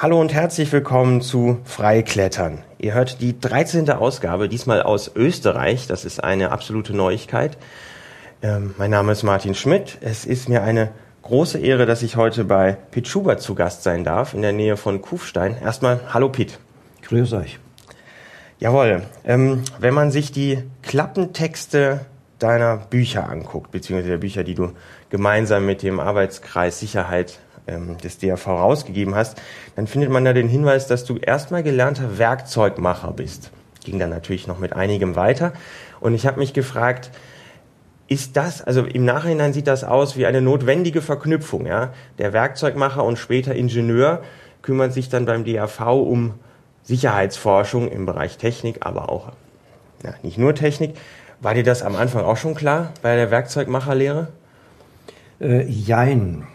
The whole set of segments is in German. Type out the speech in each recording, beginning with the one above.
Hallo und herzlich willkommen zu Freiklettern. Ihr hört die 13. Ausgabe, diesmal aus Österreich. Das ist eine absolute Neuigkeit. Ähm, mein Name ist Martin Schmidt. Es ist mir eine große Ehre, dass ich heute bei Pete Schubert zu Gast sein darf, in der Nähe von Kufstein. Erstmal, hallo Pete. Grüß euch. Jawohl. Ähm, wenn man sich die Klappentexte deiner Bücher anguckt, beziehungsweise der Bücher, die du gemeinsam mit dem Arbeitskreis Sicherheit ähm, des DRV rausgegeben hast, dann findet man da den Hinweis, dass du erstmal gelernter Werkzeugmacher bist. Ging dann natürlich noch mit einigem weiter. Und ich habe mich gefragt, ist das, also im Nachhinein sieht das aus wie eine notwendige Verknüpfung, ja? Der Werkzeugmacher und später Ingenieur kümmert sich dann beim DAV um Sicherheitsforschung im Bereich Technik, aber auch, ja, nicht nur Technik. War dir das am Anfang auch schon klar bei der Werkzeugmacherlehre? Äh, jein.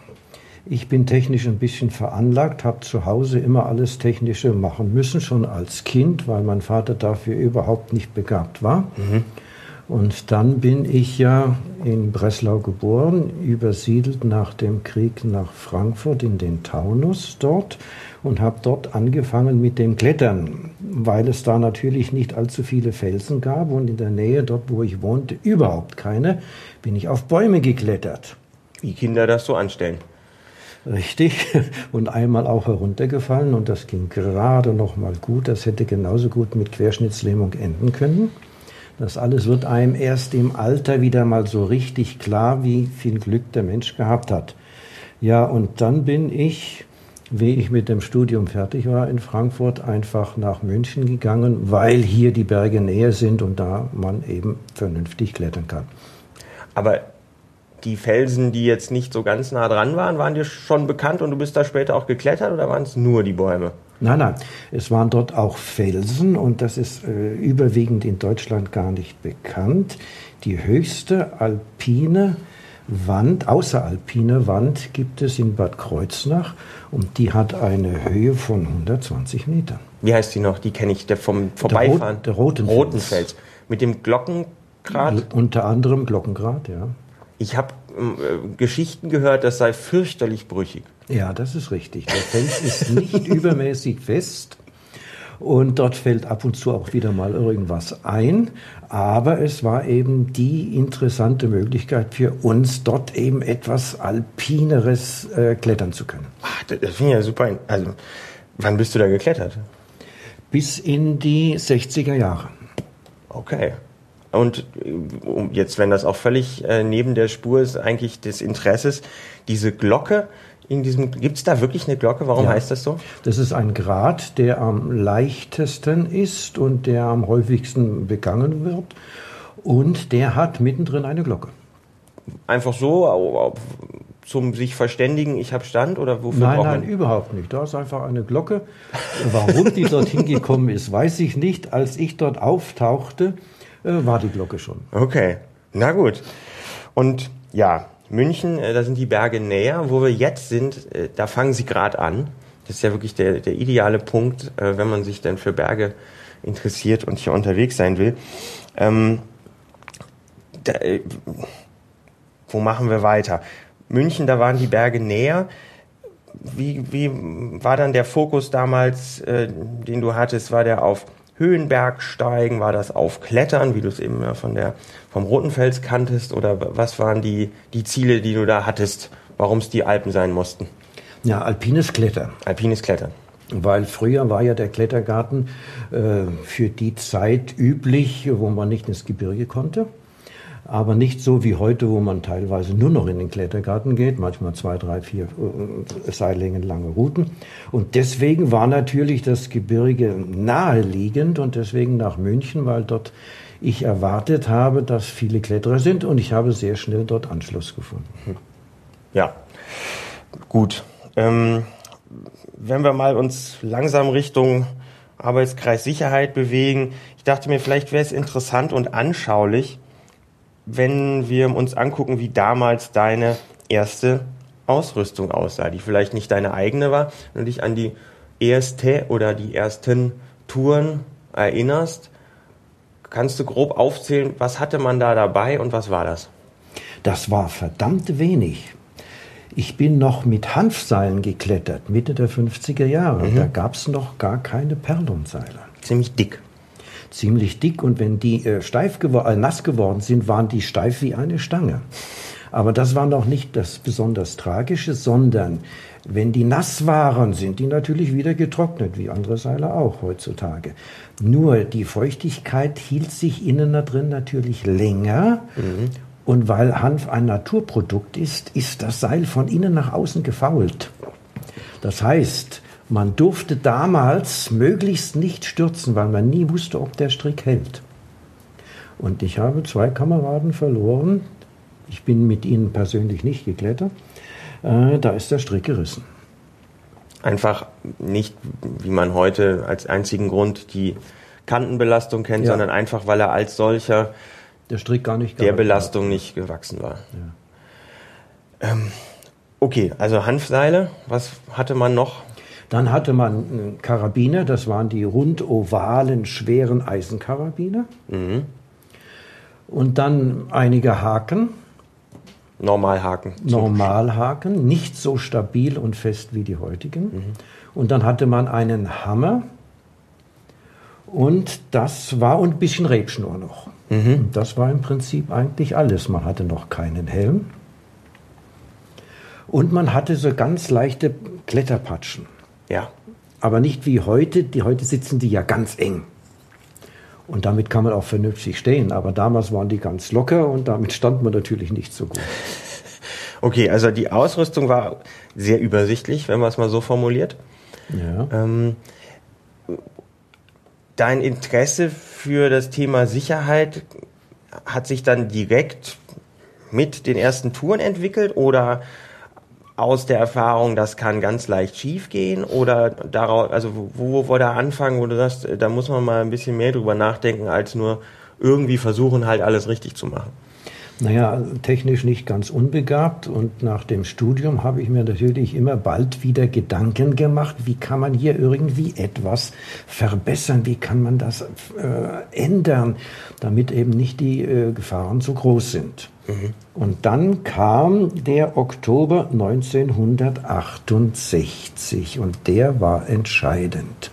Ich bin technisch ein bisschen veranlagt, habe zu Hause immer alles Technische machen müssen, schon als Kind, weil mein Vater dafür überhaupt nicht begabt war. Mhm. Und dann bin ich ja in Breslau geboren, übersiedelt nach dem Krieg nach Frankfurt in den Taunus dort und habe dort angefangen mit dem Klettern, weil es da natürlich nicht allzu viele Felsen gab und in der Nähe dort, wo ich wohnte, überhaupt keine, bin ich auf Bäume geklettert. Wie Kinder das so anstellen. Richtig. Und einmal auch heruntergefallen und das ging gerade noch mal gut. Das hätte genauso gut mit Querschnittslähmung enden können. Das alles wird einem erst im Alter wieder mal so richtig klar, wie viel Glück der Mensch gehabt hat. Ja, und dann bin ich, wie ich mit dem Studium fertig war in Frankfurt, einfach nach München gegangen, weil hier die Berge näher sind und da man eben vernünftig klettern kann. Aber die Felsen, die jetzt nicht so ganz nah dran waren, waren dir schon bekannt und du bist da später auch geklettert oder waren es nur die Bäume? Nein, nein, es waren dort auch Felsen und das ist äh, überwiegend in Deutschland gar nicht bekannt. Die höchste alpine Wand, außeralpine Wand gibt es in Bad Kreuznach und die hat eine Höhe von 120 Metern. Wie heißt die noch? Die kenne ich, der vom Vorbeifahren. Der, Rot, der Rotenfels. Mit dem Glockengrad? Unter anderem Glockengrad, ja. Ich habe Geschichten gehört, das sei fürchterlich brüchig. Ja, das ist richtig. Der Fels ist nicht übermäßig fest. Und dort fällt ab und zu auch wieder mal irgendwas ein. Aber es war eben die interessante Möglichkeit für uns, dort eben etwas Alpineres äh, klettern zu können. Ach, das finde ich ja super. Also, wann bist du da geklettert? Bis in die 60er Jahre. Okay. Und äh, jetzt, wenn das auch völlig äh, neben der Spur ist, eigentlich des Interesses, diese Glocke in diesem, gibt es da wirklich eine Glocke? Warum ja. heißt das so? Das ist ein Grad, der am leichtesten ist und der am häufigsten begangen wird. Und der hat mittendrin eine Glocke. Einfach so, zum sich verständigen, ich habe Stand oder wofür Nein, nein, überhaupt nicht. Da ist einfach eine Glocke. Warum die dorthin gekommen ist, weiß ich nicht. Als ich dort auftauchte, äh, war die Glocke schon. Okay, na gut. Und ja, München, äh, da sind die Berge näher. Wo wir jetzt sind, äh, da fangen sie gerade an. Das ist ja wirklich der, der ideale Punkt, wenn man sich dann für Berge interessiert und hier unterwegs sein will. Ähm, da, wo machen wir weiter? München, da waren die Berge näher. Wie, wie war dann der Fokus damals, äh, den du hattest? War der auf Höhenbergsteigen? War das auf Klettern, wie du es eben von der, vom Rotenfels kanntest? Oder was waren die, die Ziele, die du da hattest, warum es die Alpen sein mussten? Ja, alpines Klettern. Alpines Klettern. Weil früher war ja der Klettergarten äh, für die Zeit üblich, wo man nicht ins Gebirge konnte aber nicht so wie heute, wo man teilweise nur noch in den Klettergarten geht, manchmal zwei, drei, vier äh, Seillängen lange Routen. Und deswegen war natürlich das Gebirge naheliegend und deswegen nach München, weil dort ich erwartet habe, dass viele Kletterer sind und ich habe sehr schnell dort Anschluss gefunden. Ja, gut. Ähm, wenn wir mal uns langsam Richtung Arbeitskreis Sicherheit bewegen, ich dachte mir, vielleicht wäre es interessant und anschaulich, wenn wir uns angucken, wie damals deine erste Ausrüstung aussah, die vielleicht nicht deine eigene war, wenn du dich an die erste oder die ersten Touren erinnerst, kannst du grob aufzählen, was hatte man da dabei und was war das? Das war verdammt wenig. Ich bin noch mit Hanfseilen geklettert, Mitte der 50er Jahre. Mhm. Da gab es noch gar keine Perlonseile. Ziemlich dick. Ziemlich dick und wenn die äh, steif gewor äh, nass geworden sind, waren die steif wie eine Stange. Aber das war noch nicht das besonders Tragische, sondern wenn die nass waren, sind die natürlich wieder getrocknet, wie andere Seile auch heutzutage. Nur die Feuchtigkeit hielt sich innen da drin natürlich länger. Mhm. Und weil Hanf ein Naturprodukt ist, ist das Seil von innen nach außen gefault. Das heißt, man durfte damals möglichst nicht stürzen, weil man nie wusste, ob der Strick hält. Und ich habe zwei Kameraden verloren. Ich bin mit ihnen persönlich nicht geklettert. Äh, da ist der Strick gerissen. Einfach nicht, wie man heute als einzigen Grund die Kantenbelastung kennt, ja. sondern einfach, weil er als solcher der Strick gar nicht der Belastung hat. nicht gewachsen war. Ja. Ähm, okay, also Hanfseile, was hatte man noch? Dann hatte man Karabiner, das waren die rundovalen, schweren Eisenkarabiner. Mhm. Und dann einige Haken. Normalhaken. Normalhaken, nicht so stabil und fest wie die heutigen. Mhm. Und dann hatte man einen Hammer. Und das war und ein bisschen Rebschnur noch. Mhm. Das war im Prinzip eigentlich alles. Man hatte noch keinen Helm. Und man hatte so ganz leichte Kletterpatschen. Ja. Aber nicht wie heute. Die, heute sitzen die ja ganz eng. Und damit kann man auch vernünftig stehen. Aber damals waren die ganz locker und damit stand man natürlich nicht so gut. Okay, also die Ausrüstung war sehr übersichtlich, wenn man es mal so formuliert. Ja. Ähm, dein Interesse für das Thema Sicherheit hat sich dann direkt mit den ersten Touren entwickelt oder aus der Erfahrung, das kann ganz leicht schief gehen oder daraus, also wo, wo der Anfang, wo du sagst, da muss man mal ein bisschen mehr drüber nachdenken, als nur irgendwie versuchen, halt alles richtig zu machen? Naja, technisch nicht ganz unbegabt und nach dem Studium habe ich mir natürlich immer bald wieder Gedanken gemacht, wie kann man hier irgendwie etwas verbessern, wie kann man das äh, ändern, damit eben nicht die äh, Gefahren so groß sind. Mhm. Und dann kam der Oktober 1968 und der war entscheidend.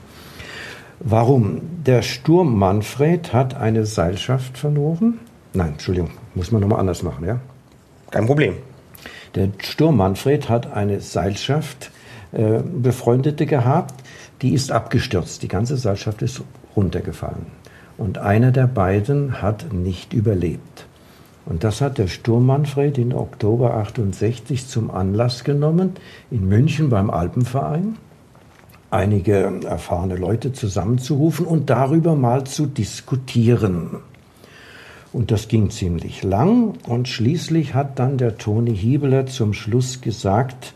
Warum? Der Sturm Manfred hat eine Seilschaft verloren. Nein, Entschuldigung, muss man nochmal anders machen, ja? Kein Problem. Der Sturm Manfred hat eine Seilschaft äh, Befreundete gehabt, die ist abgestürzt. Die ganze Seilschaft ist runtergefallen. Und einer der beiden hat nicht überlebt. Und das hat der Sturm Manfred in Oktober 68 zum Anlass genommen, in München beim Alpenverein einige erfahrene Leute zusammenzurufen und darüber mal zu diskutieren. Und das ging ziemlich lang und schließlich hat dann der Toni Hiebeler zum Schluss gesagt,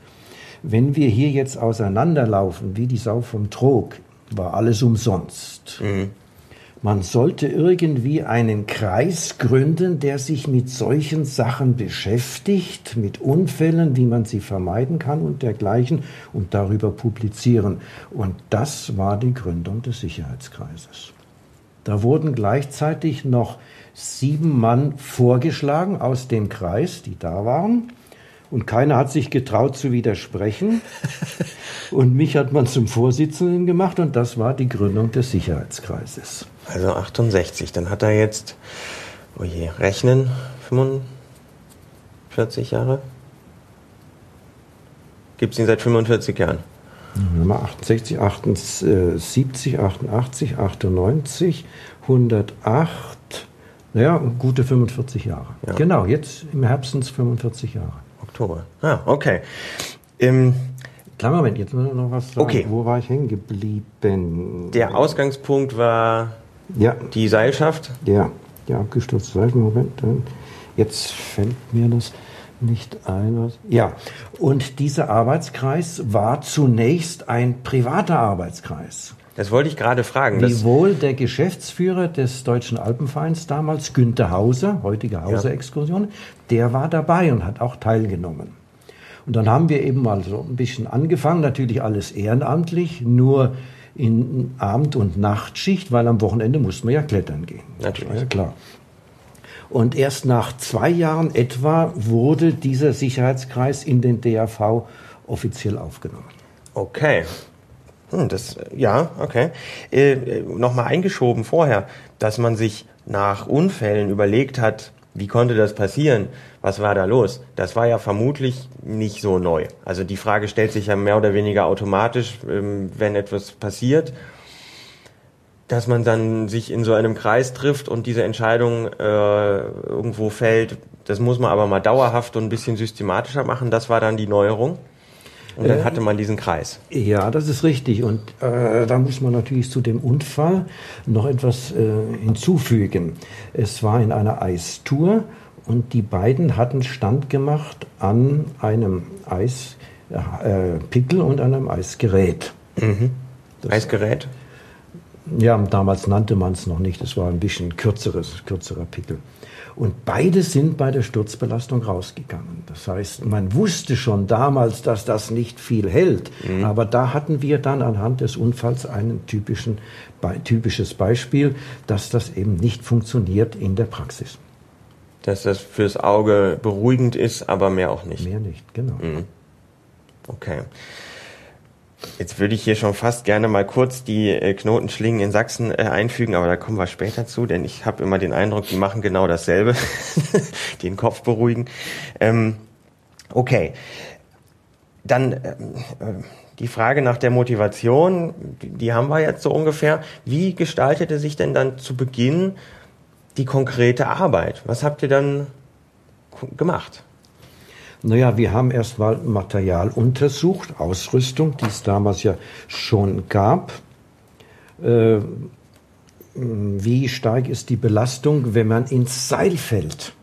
wenn wir hier jetzt auseinanderlaufen wie die Sau vom Trog, war alles umsonst. Mhm. Man sollte irgendwie einen Kreis gründen, der sich mit solchen Sachen beschäftigt, mit Unfällen, wie man sie vermeiden kann und dergleichen und darüber publizieren. Und das war die Gründung des Sicherheitskreises. Da wurden gleichzeitig noch sieben Mann vorgeschlagen aus dem Kreis, die da waren. Und keiner hat sich getraut zu widersprechen. Und mich hat man zum Vorsitzenden gemacht und das war die Gründung des Sicherheitskreises. Also 68, dann hat er jetzt, oh je, rechnen, 45 Jahre? Gibt es ihn seit 45 Jahren? 68, 78, 88, 98, 108, naja, gute 45 Jahre. Ja. Genau, jetzt im Herbst sind es 45 Jahre. Oktober. Ah, okay. Im Kleinen Moment, jetzt muss ich noch was sagen. Okay. Wo war ich hängen geblieben? Der Ausgangspunkt war ja. die Seilschaft? Ja, der abgestürzte Seilschaft. Moment, jetzt fällt mir das nicht ein. Ja, und dieser Arbeitskreis war zunächst ein privater Arbeitskreis. Das wollte ich gerade fragen. Wiewohl der Geschäftsführer des Deutschen Alpenvereins damals, Günter Hauser, heutige Hauser-Exkursion, ja. der war dabei und hat auch teilgenommen. Und dann haben wir eben mal so ein bisschen angefangen, natürlich alles ehrenamtlich, nur in Abend- und Nachtschicht, weil am Wochenende mussten wir ja klettern gehen. Natürlich. ja klar. Und erst nach zwei Jahren etwa wurde dieser Sicherheitskreis in den DAV offiziell aufgenommen. Okay. Hm, das, ja, okay. Äh, äh Nochmal eingeschoben vorher, dass man sich nach Unfällen überlegt hat, wie konnte das passieren? Was war da los? Das war ja vermutlich nicht so neu. Also die Frage stellt sich ja mehr oder weniger automatisch, ähm, wenn etwas passiert, dass man dann sich in so einem Kreis trifft und diese Entscheidung äh, irgendwo fällt. Das muss man aber mal dauerhaft und ein bisschen systematischer machen. Das war dann die Neuerung. Und dann äh, hatte man diesen Kreis. Ja, das ist richtig. Und äh, da muss man natürlich zu dem Unfall noch etwas äh, hinzufügen. Es war in einer Eistour und die beiden hatten Stand gemacht an einem Eispickel äh, und an einem Eisgerät. Mhm. Eisgerät? Ja, damals nannte man es noch nicht. Es war ein bisschen kürzeres, kürzerer Pickel. Und beide sind bei der Sturzbelastung rausgegangen. Das heißt, man wusste schon damals, dass das nicht viel hält. Mhm. Aber da hatten wir dann anhand des Unfalls ein typisches Beispiel, dass das eben nicht funktioniert in der Praxis. Dass das fürs Auge beruhigend ist, aber mehr auch nicht. Mehr nicht, genau. Mhm. Okay. Jetzt würde ich hier schon fast gerne mal kurz die äh, Knotenschlingen in Sachsen äh, einfügen, aber da kommen wir später zu, denn ich habe immer den Eindruck, die machen genau dasselbe, den Kopf beruhigen. Ähm, okay, dann ähm, äh, die Frage nach der Motivation, die haben wir jetzt so ungefähr. Wie gestaltete sich denn dann zu Beginn die konkrete Arbeit? Was habt ihr dann gemacht? Naja, wir haben erstmal Material untersucht, Ausrüstung, die es damals ja schon gab. Äh, wie stark ist die Belastung, wenn man ins Seil fällt?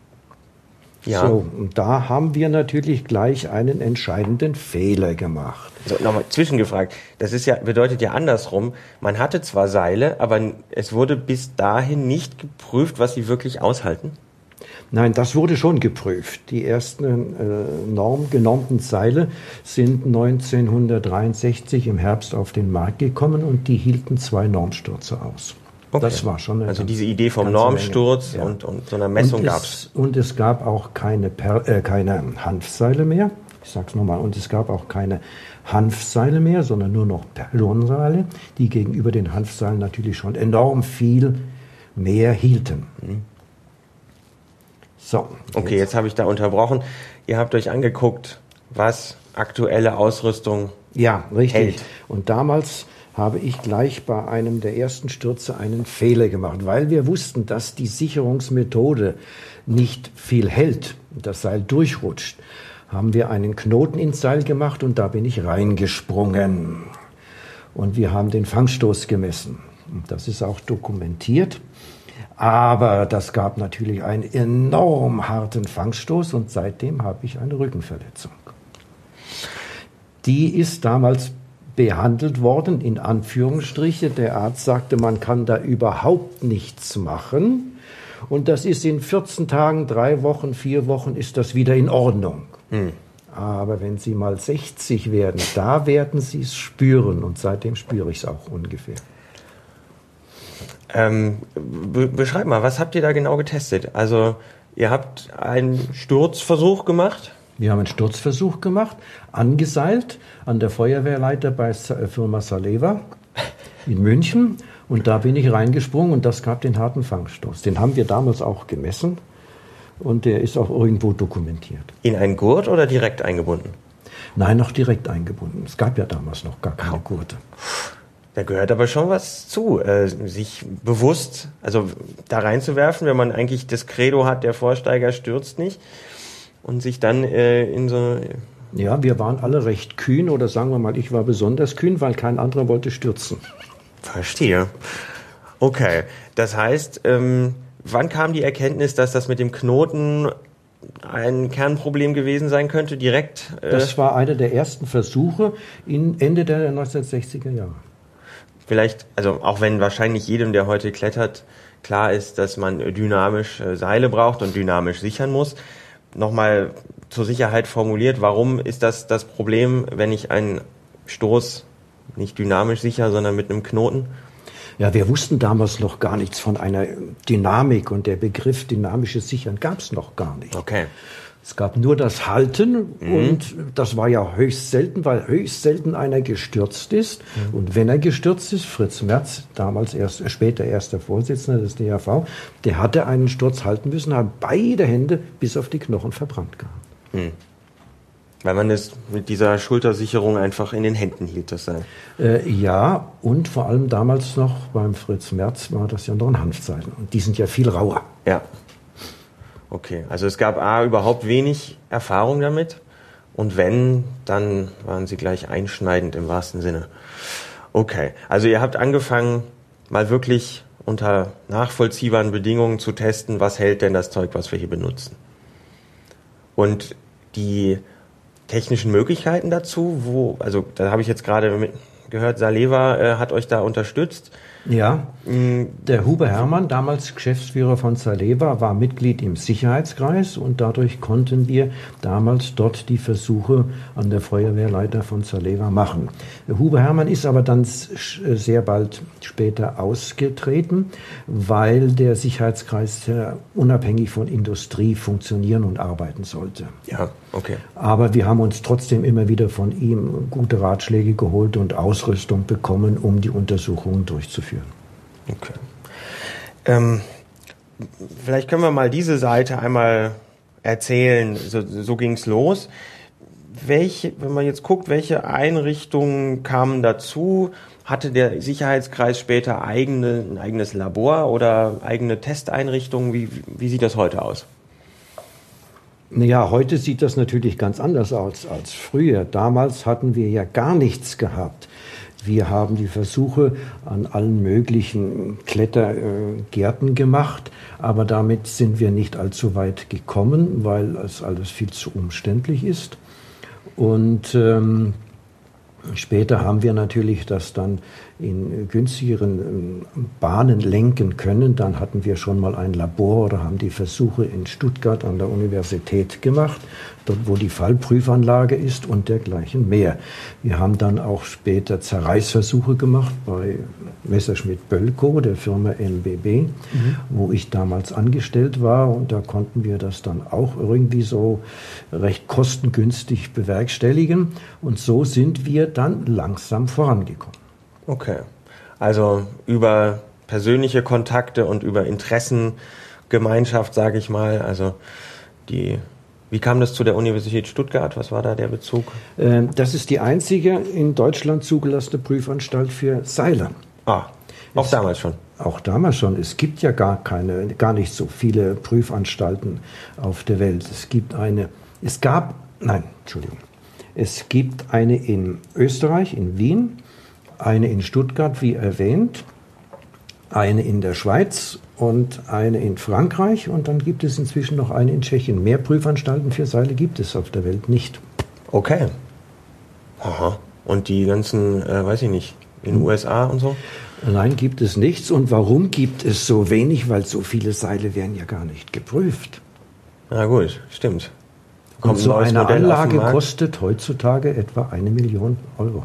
Ja. So, und da haben wir natürlich gleich einen entscheidenden Fehler gemacht. So, nochmal zwischengefragt. Das ist ja, bedeutet ja andersrum. Man hatte zwar Seile, aber es wurde bis dahin nicht geprüft, was sie wirklich aushalten? Nein, das wurde schon geprüft. Die ersten äh, normgenormten Seile sind 1963 im Herbst auf den Markt gekommen und die hielten zwei Normstürze aus. Okay. Das war schon eine Also diese Idee vom Normsturz ja. und, und so einer Messung gab es. Und es gab auch keine, per, äh, keine Hanfseile mehr. Ich sag's nochmal. Und es gab auch keine Hanfseile mehr, sondern nur noch Perlonseile, die gegenüber den Hanfseilen natürlich schon enorm viel mehr hielten. Mhm. So. Okay, jetzt habe ich da unterbrochen. Ihr habt euch angeguckt, was aktuelle Ausrüstung ja, richtig. Hält. Und damals habe ich gleich bei einem der ersten Stürze einen Fehler gemacht, weil wir wussten, dass die Sicherungsmethode nicht viel hält, das Seil durchrutscht, haben wir einen Knoten ins Seil gemacht und da bin ich reingesprungen. Und wir haben den Fangstoß gemessen. Und das ist auch dokumentiert. Aber das gab natürlich einen enorm harten Fangstoß und seitdem habe ich eine Rückenverletzung. Die ist damals behandelt worden, in Anführungsstriche. Der Arzt sagte, man kann da überhaupt nichts machen. Und das ist in 14 Tagen, drei Wochen, vier Wochen ist das wieder in Ordnung. Hm. Aber wenn Sie mal 60 werden, da werden Sie es spüren. Und seitdem spüre ich es auch ungefähr. Ähm, be beschreib mal, was habt ihr da genau getestet? Also ihr habt einen Sturzversuch gemacht? Wir haben einen Sturzversuch gemacht, angeseilt an der Feuerwehrleiter bei äh, Firma Saleva in München. Und da bin ich reingesprungen und das gab den harten Fangstoß. Den haben wir damals auch gemessen und der ist auch irgendwo dokumentiert. In einen Gurt oder direkt eingebunden? Nein, noch direkt eingebunden. Es gab ja damals noch gar keine Gurte. Da gehört aber schon was zu, äh, sich bewusst, also da reinzuwerfen, wenn man eigentlich das Credo hat, der Vorsteiger stürzt nicht und sich dann äh, in so ja, wir waren alle recht kühn oder sagen wir mal, ich war besonders kühn, weil kein anderer wollte stürzen. Verstehe. Okay, das heißt, ähm, wann kam die Erkenntnis, dass das mit dem Knoten ein Kernproblem gewesen sein könnte, direkt? Äh das war einer der ersten Versuche in Ende der 1960er Jahre vielleicht, also auch wenn wahrscheinlich jedem, der heute klettert, klar ist, dass man dynamisch äh, Seile braucht und dynamisch sichern muss. Nochmal zur Sicherheit formuliert, warum ist das das Problem, wenn ich einen Stoß nicht dynamisch sicher, sondern mit einem Knoten? Ja, wir wussten damals noch gar nichts von einer Dynamik und der Begriff dynamisches Sichern gab es noch gar nicht. Okay. Es gab nur das Halten mhm. und das war ja höchst selten, weil höchst selten einer gestürzt ist. Mhm. Und wenn er gestürzt ist, Fritz Merz, damals erst, später erster Vorsitzender des DAV, der hatte einen Sturz halten müssen, hat beide Hände bis auf die Knochen verbrannt gehabt. Mhm. Weil man es mit dieser Schultersicherung einfach in den Händen hielt, das sei. Äh, ja, und vor allem damals noch beim Fritz Merz war das ja noch ein Hanfzeichen. Und die sind ja viel rauer. Ja. Okay, also es gab A überhaupt wenig Erfahrung damit und wenn, dann waren sie gleich einschneidend im wahrsten Sinne. Okay, also ihr habt angefangen, mal wirklich unter nachvollziehbaren Bedingungen zu testen, was hält denn das Zeug, was wir hier benutzen. Und die technischen Möglichkeiten dazu, wo, also da habe ich jetzt gerade gehört, Saleva äh, hat euch da unterstützt. Ja, der Huber Hermann, damals Geschäftsführer von Saleva, war Mitglied im Sicherheitskreis und dadurch konnten wir damals dort die Versuche an der Feuerwehrleiter von Saleva machen. Der Huber Hermann ist aber dann sehr bald später ausgetreten, weil der Sicherheitskreis unabhängig von Industrie funktionieren und arbeiten sollte. Ja, okay. Aber wir haben uns trotzdem immer wieder von ihm gute Ratschläge geholt und Ausrüstung bekommen, um die Untersuchungen durchzuführen führen. Okay. Ähm, vielleicht können wir mal diese Seite einmal erzählen. So, so ging es los. Welche, wenn man jetzt guckt, welche Einrichtungen kamen dazu? Hatte der Sicherheitskreis später eigene, ein eigenes Labor oder eigene Testeinrichtungen? Wie, wie sieht das heute aus? Naja, heute sieht das natürlich ganz anders aus als früher. Damals hatten wir ja gar nichts gehabt. Wir haben die Versuche an allen möglichen Klettergärten gemacht, aber damit sind wir nicht allzu weit gekommen, weil es alles viel zu umständlich ist. Und ähm, später haben wir natürlich das dann in günstigeren ähm, Bahnen lenken können. Dann hatten wir schon mal ein Labor oder haben die Versuche in Stuttgart an der Universität gemacht, dort wo die Fallprüfanlage ist und dergleichen mehr. Wir haben dann auch später Zerreißversuche gemacht bei Messerschmitt Bölkow, der Firma MBB, mhm. wo ich damals angestellt war und da konnten wir das dann auch irgendwie so recht kostengünstig bewerkstelligen und so sind wir dann langsam vorangekommen. Okay. Also über persönliche Kontakte und über Interessengemeinschaft, sage ich mal. Also die. Wie kam das zu der Universität Stuttgart? Was war da der Bezug? Ähm, das ist die einzige in Deutschland zugelassene Prüfanstalt für Seiler. Ah, auch es, damals schon. Auch damals schon. Es gibt ja gar keine, gar nicht so viele Prüfanstalten auf der Welt. Es gibt eine, es gab, nein, Entschuldigung. Es gibt eine in Österreich, in Wien, eine in Stuttgart, wie erwähnt, eine in der Schweiz und eine in Frankreich und dann gibt es inzwischen noch eine in Tschechien. Mehr Prüfanstalten für Seile gibt es auf der Welt nicht. Okay. Aha. Und die ganzen, äh, weiß ich nicht, in den. USA und so? Nein, gibt es nichts. Und warum gibt es so wenig? Weil so viele Seile werden ja gar nicht geprüft. Na gut, stimmt. Kommt und so eine Modell Anlage kostet heutzutage etwa eine Million Euro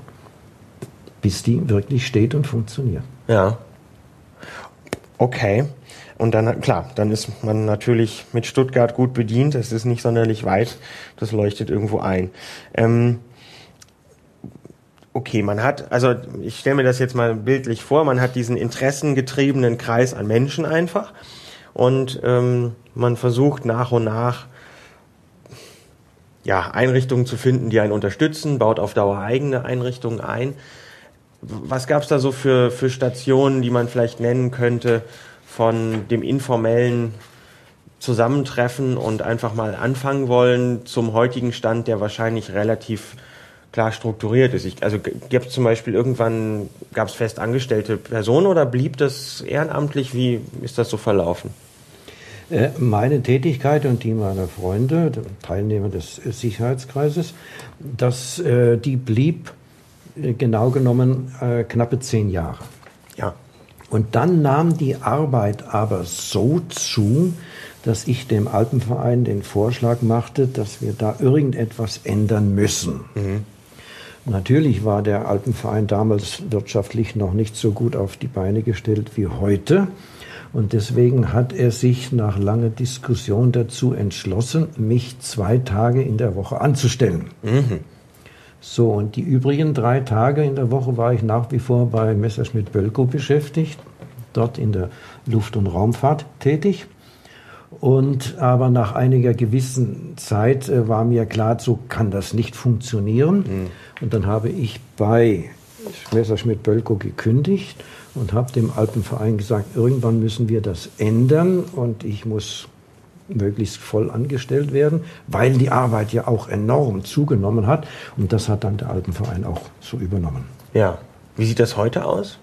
bis die wirklich steht und funktioniert. Ja. Okay. Und dann, klar, dann ist man natürlich mit Stuttgart gut bedient. Es ist nicht sonderlich weit. Das leuchtet irgendwo ein. Ähm, okay, man hat, also ich stelle mir das jetzt mal bildlich vor, man hat diesen interessengetriebenen Kreis an Menschen einfach und ähm, man versucht nach und nach ja, Einrichtungen zu finden, die einen unterstützen, baut auf Dauer eigene Einrichtungen ein. Was gab es da so für, für Stationen, die man vielleicht nennen könnte, von dem informellen Zusammentreffen und einfach mal anfangen wollen zum heutigen Stand, der wahrscheinlich relativ klar strukturiert ist. Ich, also gab es zum Beispiel irgendwann, gab es fest angestellte Personen oder blieb das ehrenamtlich? Wie ist das so verlaufen? Äh, meine Tätigkeit und die meiner Freunde, Teilnehmer des Sicherheitskreises, das, äh, die blieb genau genommen äh, knappe zehn Jahre. Ja. Und dann nahm die Arbeit aber so zu, dass ich dem Alpenverein den Vorschlag machte, dass wir da irgendetwas ändern müssen. Mhm. Natürlich war der Alpenverein damals wirtschaftlich noch nicht so gut auf die Beine gestellt wie heute. Und deswegen hat er sich nach langer Diskussion dazu entschlossen, mich zwei Tage in der Woche anzustellen. Mhm. So, und die übrigen drei Tage in der Woche war ich nach wie vor bei Messerschmitt Bölko beschäftigt, dort in der Luft- und Raumfahrt tätig. Und aber nach einiger gewissen Zeit äh, war mir klar, so kann das nicht funktionieren. Mhm. Und dann habe ich bei Messerschmitt Bölko gekündigt und habe dem Alpenverein gesagt, irgendwann müssen wir das ändern und ich muss möglichst voll angestellt werden, weil die Arbeit ja auch enorm zugenommen hat. Und das hat dann der Alpenverein auch so übernommen. Ja. Wie sieht das heute aus?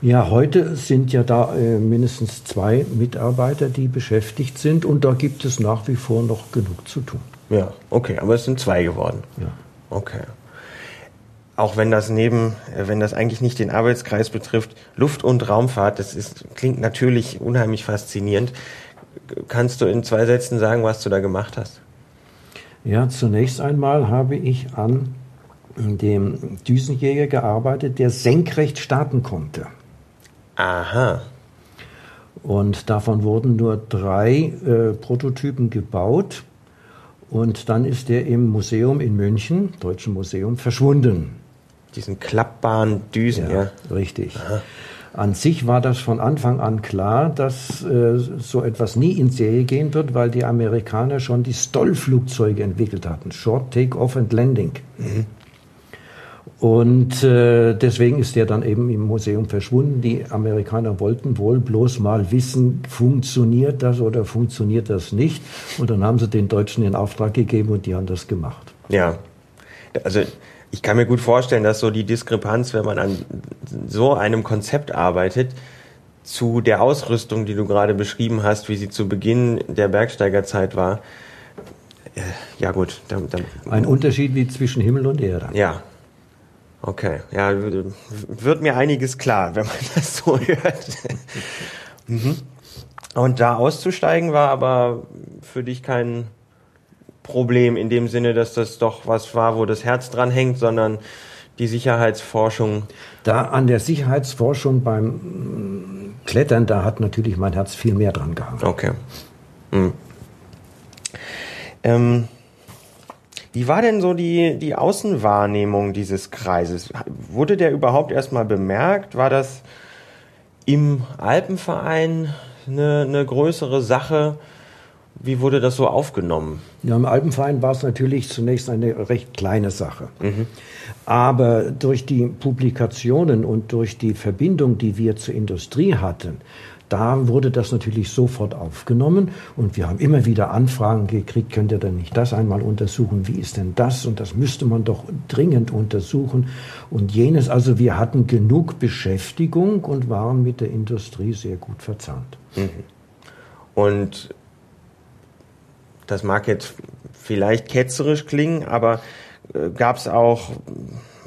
Ja, heute sind ja da äh, mindestens zwei Mitarbeiter, die beschäftigt sind und da gibt es nach wie vor noch genug zu tun. Ja, okay, aber es sind zwei geworden. Ja. Okay. Auch wenn das neben, äh, wenn das eigentlich nicht den Arbeitskreis betrifft, Luft- und Raumfahrt, das ist, klingt natürlich unheimlich faszinierend. Kannst du in zwei Sätzen sagen, was du da gemacht hast? Ja, zunächst einmal habe ich an dem Düsenjäger gearbeitet, der senkrecht starten konnte. Aha. Und davon wurden nur drei äh, Prototypen gebaut. Und dann ist der im Museum in München, Deutschen Museum, verschwunden. Diesen klappbaren Düsen, ja. ja. Richtig. Aha. An sich war das von Anfang an klar, dass äh, so etwas nie in Serie gehen wird, weil die Amerikaner schon die Stoll-Flugzeuge entwickelt hatten. Short Take-Off and Landing. Mhm. Und äh, deswegen ist der dann eben im Museum verschwunden. Die Amerikaner wollten wohl bloß mal wissen, funktioniert das oder funktioniert das nicht. Und dann haben sie den Deutschen den Auftrag gegeben und die haben das gemacht. Ja, also ich kann mir gut vorstellen, dass so die Diskrepanz, wenn man an so einem Konzept arbeitet, zu der Ausrüstung, die du gerade beschrieben hast, wie sie zu Beginn der Bergsteigerzeit war, äh, ja gut. Dann, dann, Ein Unterschied wie zwischen Himmel und Erde. Ja. Okay. Ja, wird mir einiges klar, wenn man das so hört. mhm. Und da auszusteigen war aber für dich kein Problem in dem Sinne, dass das doch was war, wo das Herz dran hängt, sondern die Sicherheitsforschung. Da an der Sicherheitsforschung beim Klettern, da hat natürlich mein Herz viel mehr dran gehangen. Okay. Hm. Ähm, wie war denn so die, die Außenwahrnehmung dieses Kreises? Wurde der überhaupt erstmal bemerkt? War das im Alpenverein eine, eine größere Sache? Wie wurde das so aufgenommen? Ja, im Alpenverein war es natürlich zunächst eine recht kleine Sache. Mhm. Aber durch die Publikationen und durch die Verbindung, die wir zur Industrie hatten, da wurde das natürlich sofort aufgenommen und wir haben immer wieder Anfragen gekriegt, könnt ihr denn nicht das einmal untersuchen? Wie ist denn das? Und das müsste man doch dringend untersuchen und jenes. Also wir hatten genug Beschäftigung und waren mit der Industrie sehr gut verzahnt. Mhm. Und das mag jetzt vielleicht ketzerisch klingen, aber äh, gab es auch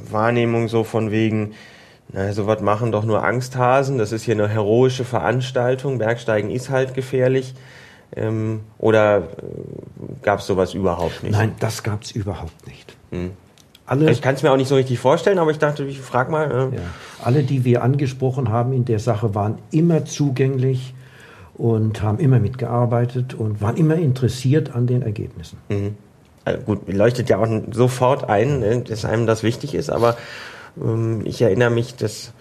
Wahrnehmungen so von wegen, na, so was machen doch nur Angsthasen, das ist hier eine heroische Veranstaltung, Bergsteigen ist halt gefährlich. Ähm, oder äh, gab es sowas überhaupt nicht? Nein, das gab es überhaupt nicht. Hm. Alle, ich kann es mir auch nicht so richtig vorstellen, aber ich dachte, ich frage mal. Äh. Ja. Alle, die wir angesprochen haben in der Sache, waren immer zugänglich und haben immer mitgearbeitet und waren immer interessiert an den Ergebnissen. Mhm. Also gut, leuchtet ja auch sofort ein, ne, dass einem das wichtig ist, aber ähm, ich erinnere mich, dass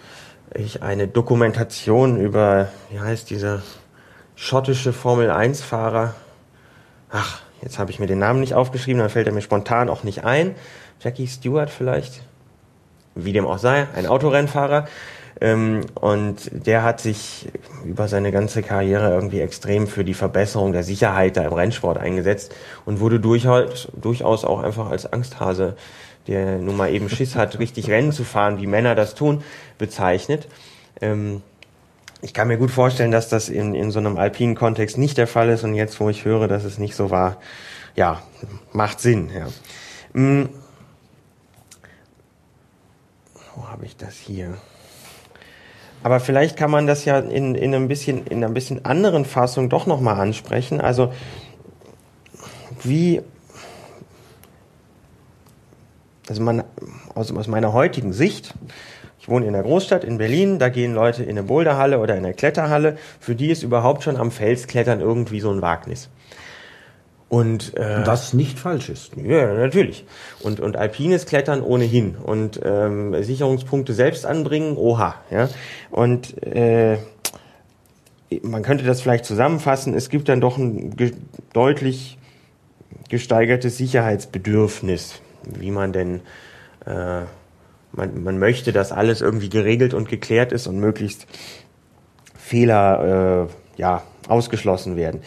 ich eine Dokumentation über, wie heißt dieser schottische Formel 1-Fahrer, ach, jetzt habe ich mir den Namen nicht aufgeschrieben, dann fällt er mir spontan auch nicht ein. Jackie Stewart vielleicht, wie dem auch sei, ein Autorennfahrer, und der hat sich über seine ganze Karriere irgendwie extrem für die Verbesserung der Sicherheit da im Rennsport eingesetzt und wurde durchaus, durchaus auch einfach als Angsthase, der nun mal eben Schiss hat, richtig Rennen zu fahren, wie Männer das tun, bezeichnet. Ähm, ich kann mir gut vorstellen, dass das in, in so einem alpinen Kontext nicht der Fall ist und jetzt, wo ich höre, dass es nicht so war, ja, macht Sinn. Ja. Hm. Wo habe ich das hier? Aber vielleicht kann man das ja in, in, ein bisschen, in einer bisschen anderen Fassung doch nochmal ansprechen. Also wie, also man, aus, aus meiner heutigen Sicht, ich wohne in der Großstadt in Berlin, da gehen Leute in eine Boulderhalle oder in eine Kletterhalle, für die ist überhaupt schon am Felsklettern irgendwie so ein Wagnis. Und äh, was nicht falsch ist. Ja, natürlich. Und, und alpines Klettern ohnehin. Und ähm, Sicherungspunkte selbst anbringen, oha. Ja? Und äh, man könnte das vielleicht zusammenfassen, es gibt dann doch ein ge deutlich gesteigertes Sicherheitsbedürfnis, wie man denn, äh, man, man möchte, dass alles irgendwie geregelt und geklärt ist und möglichst Fehler äh, ja, ausgeschlossen werden.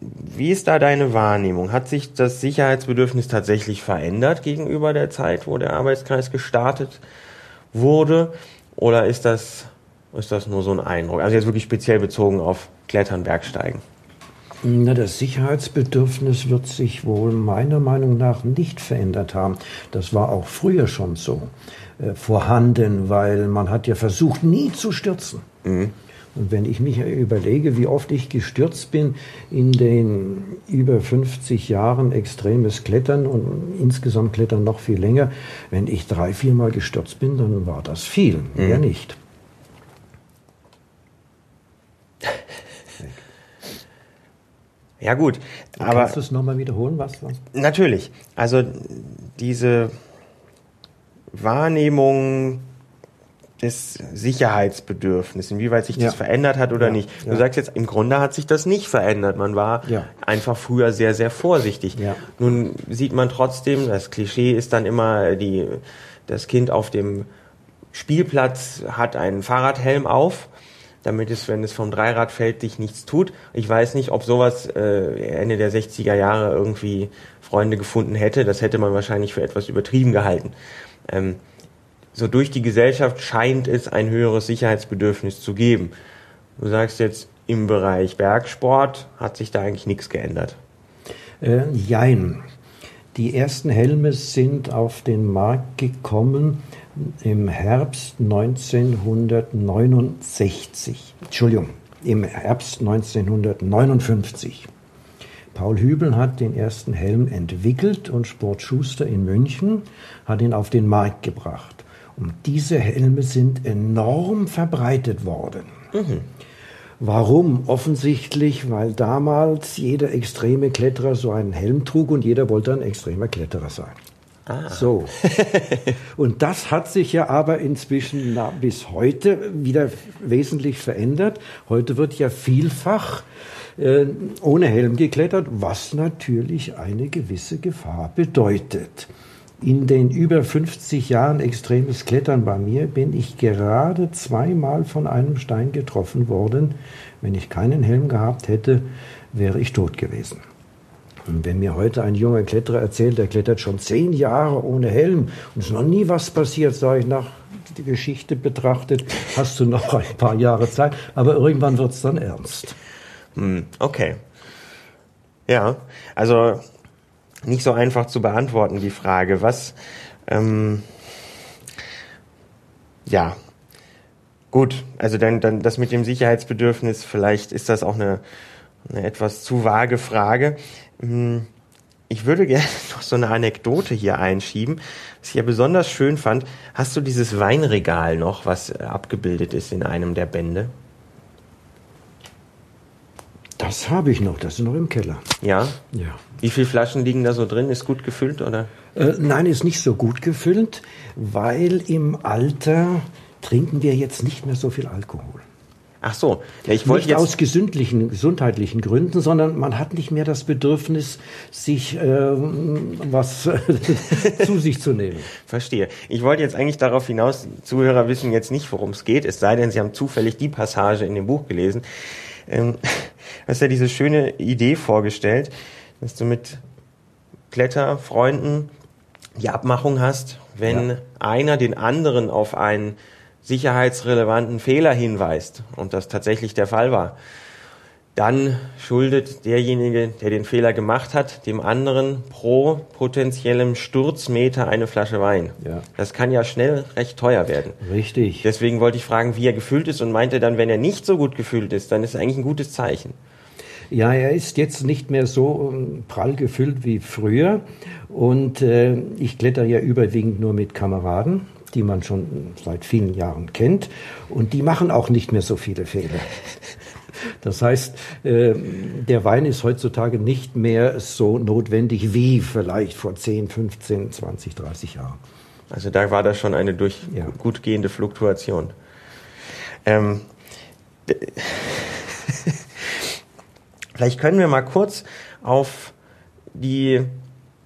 Wie ist da deine Wahrnehmung? Hat sich das Sicherheitsbedürfnis tatsächlich verändert gegenüber der Zeit, wo der Arbeitskreis gestartet wurde? Oder ist das, ist das nur so ein Eindruck? Also jetzt wirklich speziell bezogen auf Klettern, Bergsteigen. Na, das Sicherheitsbedürfnis wird sich wohl meiner Meinung nach nicht verändert haben. Das war auch früher schon so äh, vorhanden, weil man hat ja versucht, nie zu stürzen. Mhm. Und wenn ich mich überlege, wie oft ich gestürzt bin in den über 50 Jahren extremes Klettern und insgesamt Klettern noch viel länger, wenn ich drei, viermal gestürzt bin, dann war das viel, mhm. mehr nicht. Ja gut, aber kannst du es nochmal wiederholen, was, was? Natürlich. Also diese Wahrnehmung des Sicherheitsbedürfnisses, inwieweit sich das ja. verändert hat oder ja. nicht. Du ja. sagst jetzt, im Grunde hat sich das nicht verändert. Man war einfach früher sehr, sehr vorsichtig. Nun sieht man trotzdem, das Klischee ist dann immer, die, das Kind auf dem Spielplatz hat einen Fahrradhelm auf damit es, wenn es vom Dreirad fällt, dich nichts tut. Ich weiß nicht, ob sowas äh, Ende der 60er Jahre irgendwie Freunde gefunden hätte. Das hätte man wahrscheinlich für etwas übertrieben gehalten. Ähm, so durch die Gesellschaft scheint es ein höheres Sicherheitsbedürfnis zu geben. Du sagst jetzt, im Bereich Bergsport hat sich da eigentlich nichts geändert. Äh, jein. Die ersten Helme sind auf den Markt gekommen im Herbst 1969. Entschuldigung, im Herbst 1959. Paul Hübel hat den ersten Helm entwickelt und Sport Schuster in München hat ihn auf den Markt gebracht. Und diese Helme sind enorm verbreitet worden. Mhm. Warum? Offensichtlich, weil damals jeder extreme Kletterer so einen Helm trug und jeder wollte ein extremer Kletterer sein. Ah. So. Und das hat sich ja aber inzwischen na, bis heute wieder wesentlich verändert. Heute wird ja vielfach äh, ohne Helm geklettert, was natürlich eine gewisse Gefahr bedeutet in den über 50 Jahren extremes Klettern bei mir bin ich gerade zweimal von einem Stein getroffen worden. Wenn ich keinen Helm gehabt hätte, wäre ich tot gewesen. Und wenn mir heute ein junger Kletterer erzählt, der klettert schon zehn Jahre ohne Helm und es ist noch nie was passiert, sage ich nach der Geschichte betrachtet, hast du noch ein paar Jahre Zeit, aber irgendwann wird es dann ernst. Hm, okay. Ja, also nicht so einfach zu beantworten, die Frage. Was, ähm, ja, gut, also dann, dann das mit dem Sicherheitsbedürfnis, vielleicht ist das auch eine, eine etwas zu vage Frage. Hm, ich würde gerne noch so eine Anekdote hier einschieben, was ich ja besonders schön fand. Hast du dieses Weinregal noch, was äh, abgebildet ist in einem der Bände? Das habe ich noch, das ist noch im Keller. Ja? Ja. Wie viele Flaschen liegen da so drin? Ist gut gefüllt oder? Äh, nein, ist nicht so gut gefüllt, weil im Alter trinken wir jetzt nicht mehr so viel Alkohol. Ach so, ja, ich wollte nicht jetzt aus gesundlichen, gesundheitlichen Gründen, sondern man hat nicht mehr das Bedürfnis, sich äh, was zu sich zu nehmen. Verstehe. Ich wollte jetzt eigentlich darauf hinaus, Zuhörer wissen jetzt nicht, worum es geht, es sei denn, sie haben zufällig die Passage in dem Buch gelesen. Ähm, hast ja diese schöne Idee vorgestellt, dass du mit Kletterfreunden die Abmachung hast, wenn ja. einer den anderen auf einen sicherheitsrelevanten Fehler hinweist und das tatsächlich der Fall war, dann schuldet derjenige, der den Fehler gemacht hat, dem anderen pro potenziellem Sturzmeter eine Flasche Wein. Ja. Das kann ja schnell recht teuer werden. Richtig. Deswegen wollte ich fragen, wie er gefüllt ist und meinte dann, wenn er nicht so gut gefüllt ist, dann ist es eigentlich ein gutes Zeichen. Ja, er ist jetzt nicht mehr so ähm, prall gefüllt wie früher. Und äh, ich kletter ja überwiegend nur mit Kameraden, die man schon seit vielen Jahren kennt. Und die machen auch nicht mehr so viele Fehler. Das heißt, äh, der Wein ist heutzutage nicht mehr so notwendig wie vielleicht vor 10, 15, 20, 30 Jahren. Also da war das schon eine durch ja. gut gehende Fluktuation. Ähm, Vielleicht können wir mal kurz auf die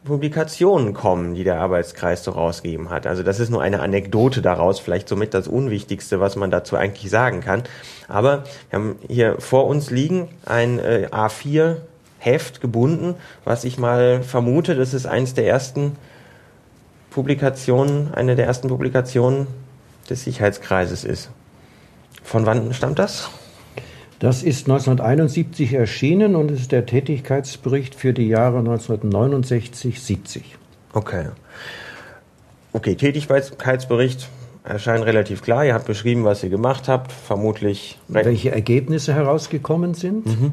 Publikationen kommen, die der Arbeitskreis so rausgegeben hat. Also das ist nur eine Anekdote daraus, vielleicht somit das Unwichtigste, was man dazu eigentlich sagen kann. Aber wir haben hier vor uns liegen ein äh, A4 Heft gebunden, was ich mal vermute, das ist eines der ersten Publikationen, eine der ersten Publikationen des Sicherheitskreises ist. Von wann stammt das? Das ist 1971 erschienen und ist der Tätigkeitsbericht für die Jahre 1969-70. Okay. Okay, Tätigkeitsbericht erscheint relativ klar. Ihr habt beschrieben, was ihr gemacht habt, vermutlich. Welche Ergebnisse herausgekommen sind. Mhm.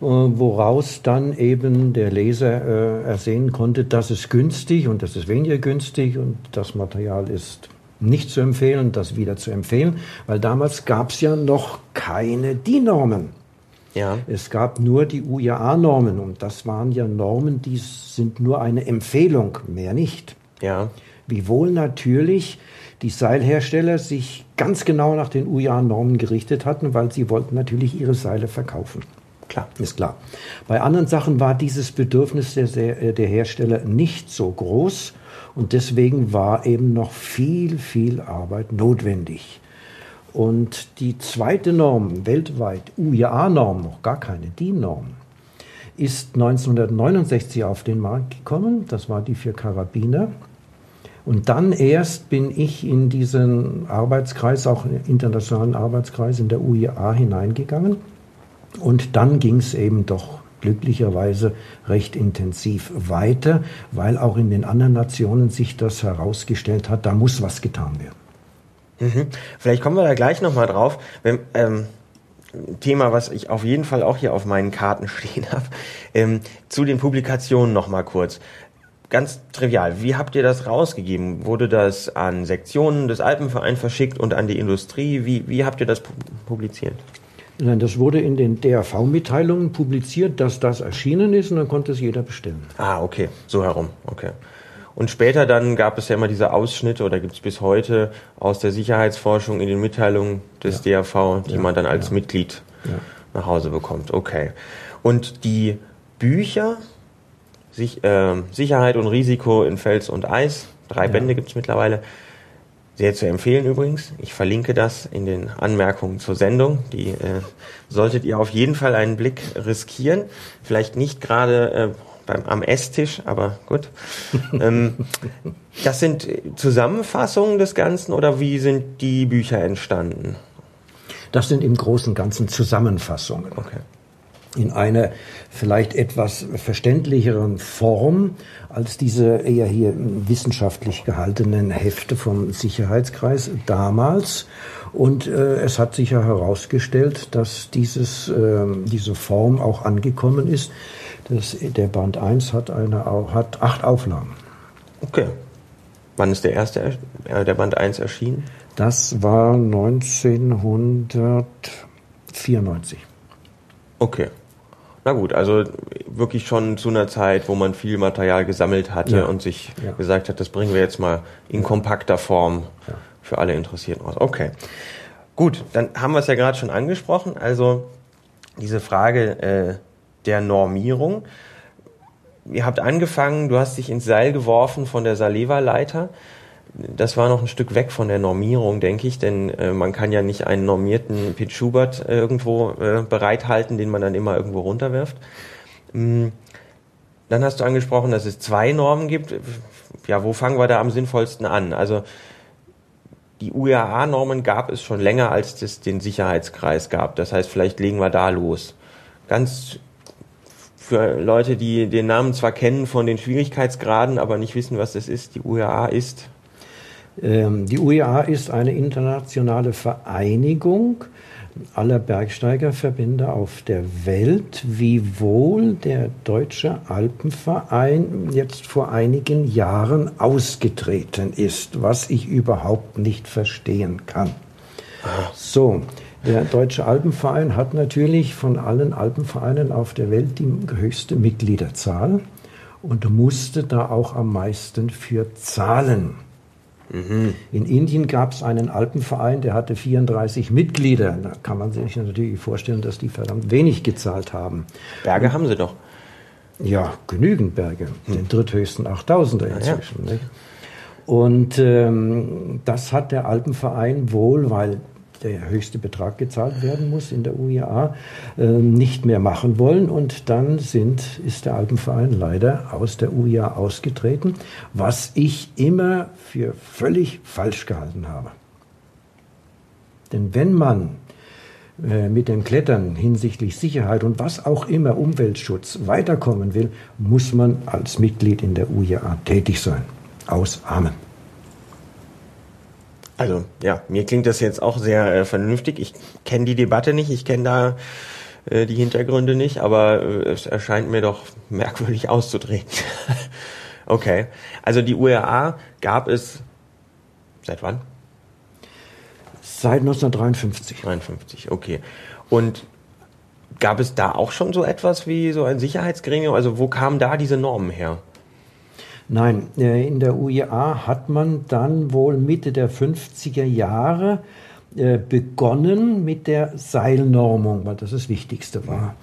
Woraus dann eben der Leser äh, ersehen konnte, das ist günstig und das ist weniger günstig und das Material ist nicht zu empfehlen, das wieder zu empfehlen, weil damals gab es ja noch keine DIN-Normen. Ja. Es gab nur die UIA-Normen und das waren ja Normen, die sind nur eine Empfehlung, mehr nicht. Ja. Wiewohl natürlich die Seilhersteller sich ganz genau nach den UIA-Normen gerichtet hatten, weil sie wollten natürlich ihre Seile verkaufen. Klar. Ist klar. Bei anderen Sachen war dieses Bedürfnis der, der Hersteller nicht so groß und deswegen war eben noch viel, viel Arbeit notwendig. Und die zweite Norm weltweit, UIA-Norm, noch gar keine DIN-Norm, ist 1969 auf den Markt gekommen. Das war die für Karabiner. Und dann erst bin ich in diesen Arbeitskreis, auch internationalen Arbeitskreis in der UIA hineingegangen. Und dann ging es eben doch glücklicherweise recht intensiv weiter, weil auch in den anderen Nationen sich das herausgestellt hat, da muss was getan werden. Mhm. Vielleicht kommen wir da gleich nochmal drauf. Wenn, ähm, Thema, was ich auf jeden Fall auch hier auf meinen Karten stehen habe, ähm, zu den Publikationen nochmal kurz. Ganz trivial, wie habt ihr das rausgegeben? Wurde das an Sektionen des Alpenvereins verschickt und an die Industrie? Wie, wie habt ihr das publiziert? Nein, das wurde in den DRV-Mitteilungen publiziert, dass das erschienen ist und dann konnte es jeder bestellen. Ah, okay, so herum, okay. Und später dann gab es ja immer diese Ausschnitte oder gibt es bis heute aus der Sicherheitsforschung in den Mitteilungen des ja. DRV, die ja, man dann als ja. Mitglied nach Hause bekommt. Okay. Und die Bücher, sich, äh, Sicherheit und Risiko in Fels und Eis, drei Bände gibt es mittlerweile, sehr zu empfehlen übrigens. Ich verlinke das in den Anmerkungen zur Sendung. Die äh, solltet ihr auf jeden Fall einen Blick riskieren. Vielleicht nicht gerade äh, beim, am Esstisch, aber gut. ähm, das sind Zusammenfassungen des Ganzen oder wie sind die Bücher entstanden? Das sind im Großen und Ganzen Zusammenfassungen. Okay in einer vielleicht etwas verständlicheren Form als diese eher hier wissenschaftlich gehaltenen Hefte vom Sicherheitskreis damals. Und äh, es hat sich ja herausgestellt, dass dieses, äh, diese Form auch angekommen ist. Das, der Band 1 hat, eine, hat acht Auflagen. Okay. Wann ist der erste, äh, der Band 1 erschienen? Das war 1994. Okay. Na gut, also wirklich schon zu einer Zeit, wo man viel Material gesammelt hatte ja. und sich ja. gesagt hat, das bringen wir jetzt mal in kompakter Form ja. für alle Interessierten raus. Okay. Gut, dann haben wir es ja gerade schon angesprochen. Also diese Frage äh, der Normierung. Ihr habt angefangen, du hast dich ins Seil geworfen von der Saleva-Leiter das war noch ein Stück weg von der Normierung, denke ich, denn äh, man kann ja nicht einen normierten Pete Schubert äh, irgendwo äh, bereithalten, den man dann immer irgendwo runterwirft. Ähm, dann hast du angesprochen, dass es zwei Normen gibt. Ja, wo fangen wir da am sinnvollsten an? Also die URA-Normen gab es schon länger, als es den Sicherheitskreis gab. Das heißt, vielleicht legen wir da los. Ganz für Leute, die den Namen zwar kennen von den Schwierigkeitsgraden, aber nicht wissen, was das ist. Die URA ist die UEA ist eine internationale Vereinigung aller Bergsteigerverbände auf der Welt, wiewohl der Deutsche Alpenverein jetzt vor einigen Jahren ausgetreten ist, was ich überhaupt nicht verstehen kann. So, der Deutsche Alpenverein hat natürlich von allen Alpenvereinen auf der Welt die höchste Mitgliederzahl und musste da auch am meisten für zahlen. Mhm. In Indien gab es einen Alpenverein, der hatte 34 Mitglieder. Da kann man sich natürlich vorstellen, dass die verdammt wenig gezahlt haben. Berge und, haben sie doch. Ja, genügend Berge. Hm. Den dritthöchsten 8000er inzwischen. Ja, ja. Und ähm, das hat der Alpenverein wohl, weil der höchste Betrag gezahlt werden muss in der UIA, äh, nicht mehr machen wollen. Und dann sind, ist der Alpenverein leider aus der UIA ausgetreten, was ich immer für völlig falsch gehalten habe. Denn wenn man äh, mit dem Klettern hinsichtlich Sicherheit und was auch immer, Umweltschutz, weiterkommen will, muss man als Mitglied in der UIA tätig sein. Aus Amen. Also ja, mir klingt das jetzt auch sehr äh, vernünftig. Ich kenne die Debatte nicht, ich kenne da äh, die Hintergründe nicht, aber äh, es erscheint mir doch merkwürdig auszutreten. okay, also die URA gab es seit wann? Seit 1953. 53, okay. Und gab es da auch schon so etwas wie so ein Sicherheitsgremium? Also wo kamen da diese Normen her? Nein, äh, in der UIA hat man dann wohl Mitte der 50er Jahre äh, begonnen mit der Seilnormung, weil das das Wichtigste war.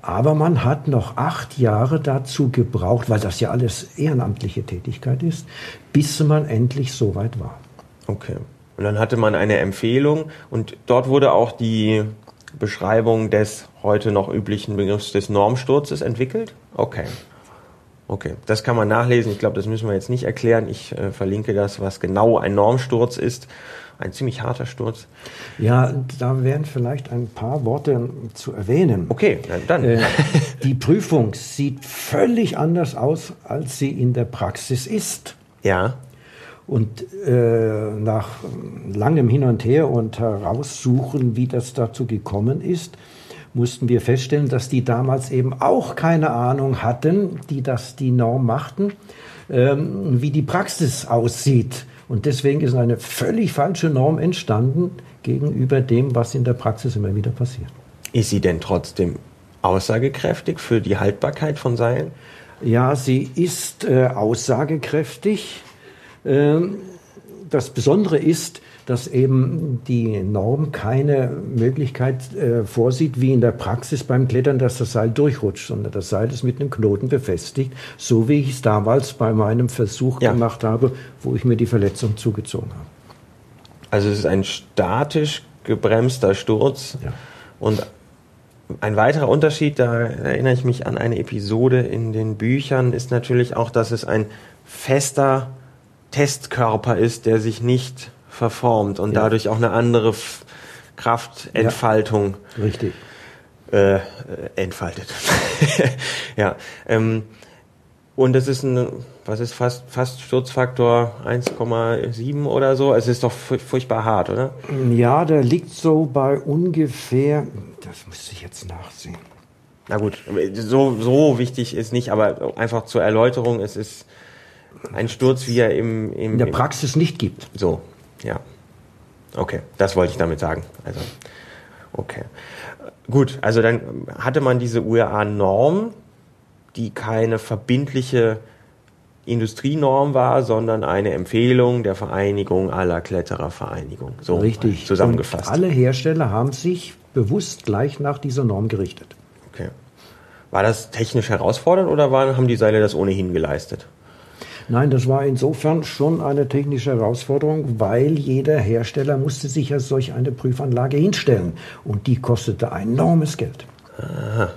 Aber man hat noch acht Jahre dazu gebraucht, weil das ja alles ehrenamtliche Tätigkeit ist, bis man endlich so weit war. Okay. Und dann hatte man eine Empfehlung und dort wurde auch die Beschreibung des heute noch üblichen Begriffs des Normsturzes entwickelt? Okay. Okay, das kann man nachlesen. Ich glaube, das müssen wir jetzt nicht erklären. Ich äh, verlinke das, was genau ein Normsturz ist. Ein ziemlich harter Sturz. Ja, da wären vielleicht ein paar Worte zu erwähnen. Okay, dann. Äh, die Prüfung sieht völlig anders aus, als sie in der Praxis ist. Ja. Und äh, nach langem Hin und Her und heraussuchen, wie das dazu gekommen ist, mussten wir feststellen, dass die damals eben auch keine Ahnung hatten, die das die Norm machten, ähm, wie die Praxis aussieht. Und deswegen ist eine völlig falsche Norm entstanden gegenüber dem, was in der Praxis immer wieder passiert. Ist sie denn trotzdem aussagekräftig für die Haltbarkeit von Seilen? Ja, sie ist äh, aussagekräftig. Ähm, das Besondere ist, dass eben die Norm keine Möglichkeit äh, vorsieht, wie in der Praxis beim Klettern, dass das Seil durchrutscht, sondern das Seil ist mit einem Knoten befestigt, so wie ich es damals bei meinem Versuch ja. gemacht habe, wo ich mir die Verletzung zugezogen habe. Also es ist ein statisch gebremster Sturz ja. und ein weiterer Unterschied, da erinnere ich mich an eine Episode in den Büchern, ist natürlich auch, dass es ein fester Testkörper ist, der sich nicht verformt und ja. dadurch auch eine andere Kraftentfaltung ja, richtig. Äh, entfaltet. ja. Ähm, und es ist ein, was ist fast, fast Sturzfaktor 1,7 oder so. Es ist doch furchtbar hart, oder? Ja, der liegt so bei ungefähr, das müsste ich jetzt nachsehen. Na gut, so, so wichtig ist nicht, aber einfach zur Erläuterung, es ist ein Sturz, wie er im, im in der Praxis nicht gibt. So, ja. Okay, das wollte ich damit sagen. Also, okay. Gut, also dann hatte man diese URA-Norm, die keine verbindliche Industrienorm war, sondern eine Empfehlung der Vereinigung aller Kletterervereinigung. So Richtig. zusammengefasst. Und alle Hersteller haben sich bewusst gleich nach dieser Norm gerichtet. Okay. War das technisch herausfordernd oder waren, haben die Seile das ohnehin geleistet? Nein, das war insofern schon eine technische Herausforderung, weil jeder Hersteller musste sich ja solch eine Prüfanlage hinstellen. Und die kostete enormes Geld. Aha.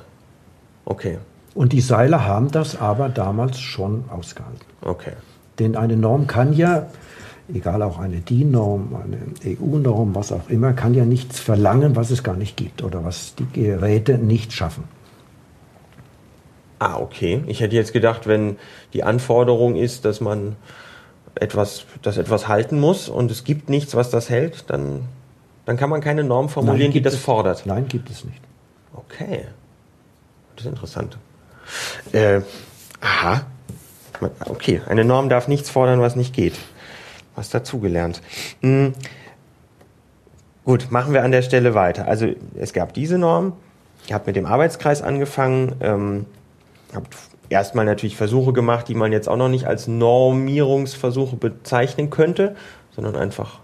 Okay. Und die Seiler haben das aber damals schon ausgehalten. Okay. Denn eine Norm kann ja, egal auch eine DIN-Norm, eine EU-Norm, was auch immer, kann ja nichts verlangen, was es gar nicht gibt oder was die Geräte nicht schaffen. Ah, okay. Ich hätte jetzt gedacht, wenn die Anforderung ist, dass man etwas, dass etwas halten muss und es gibt nichts, was das hält, dann Dann kann man keine Norm formulieren, Nein, die das es- fordert. Nein, gibt es nicht. Okay. Das ist interessant. Äh, aha. Okay, eine Norm darf nichts fordern, was nicht geht. Was dazugelernt. Hm. Gut, machen wir an der Stelle weiter. Also es gab diese Norm. Ich habe mit dem Arbeitskreis angefangen. Ähm, habe erstmal natürlich Versuche gemacht, die man jetzt auch noch nicht als Normierungsversuche bezeichnen könnte, sondern einfach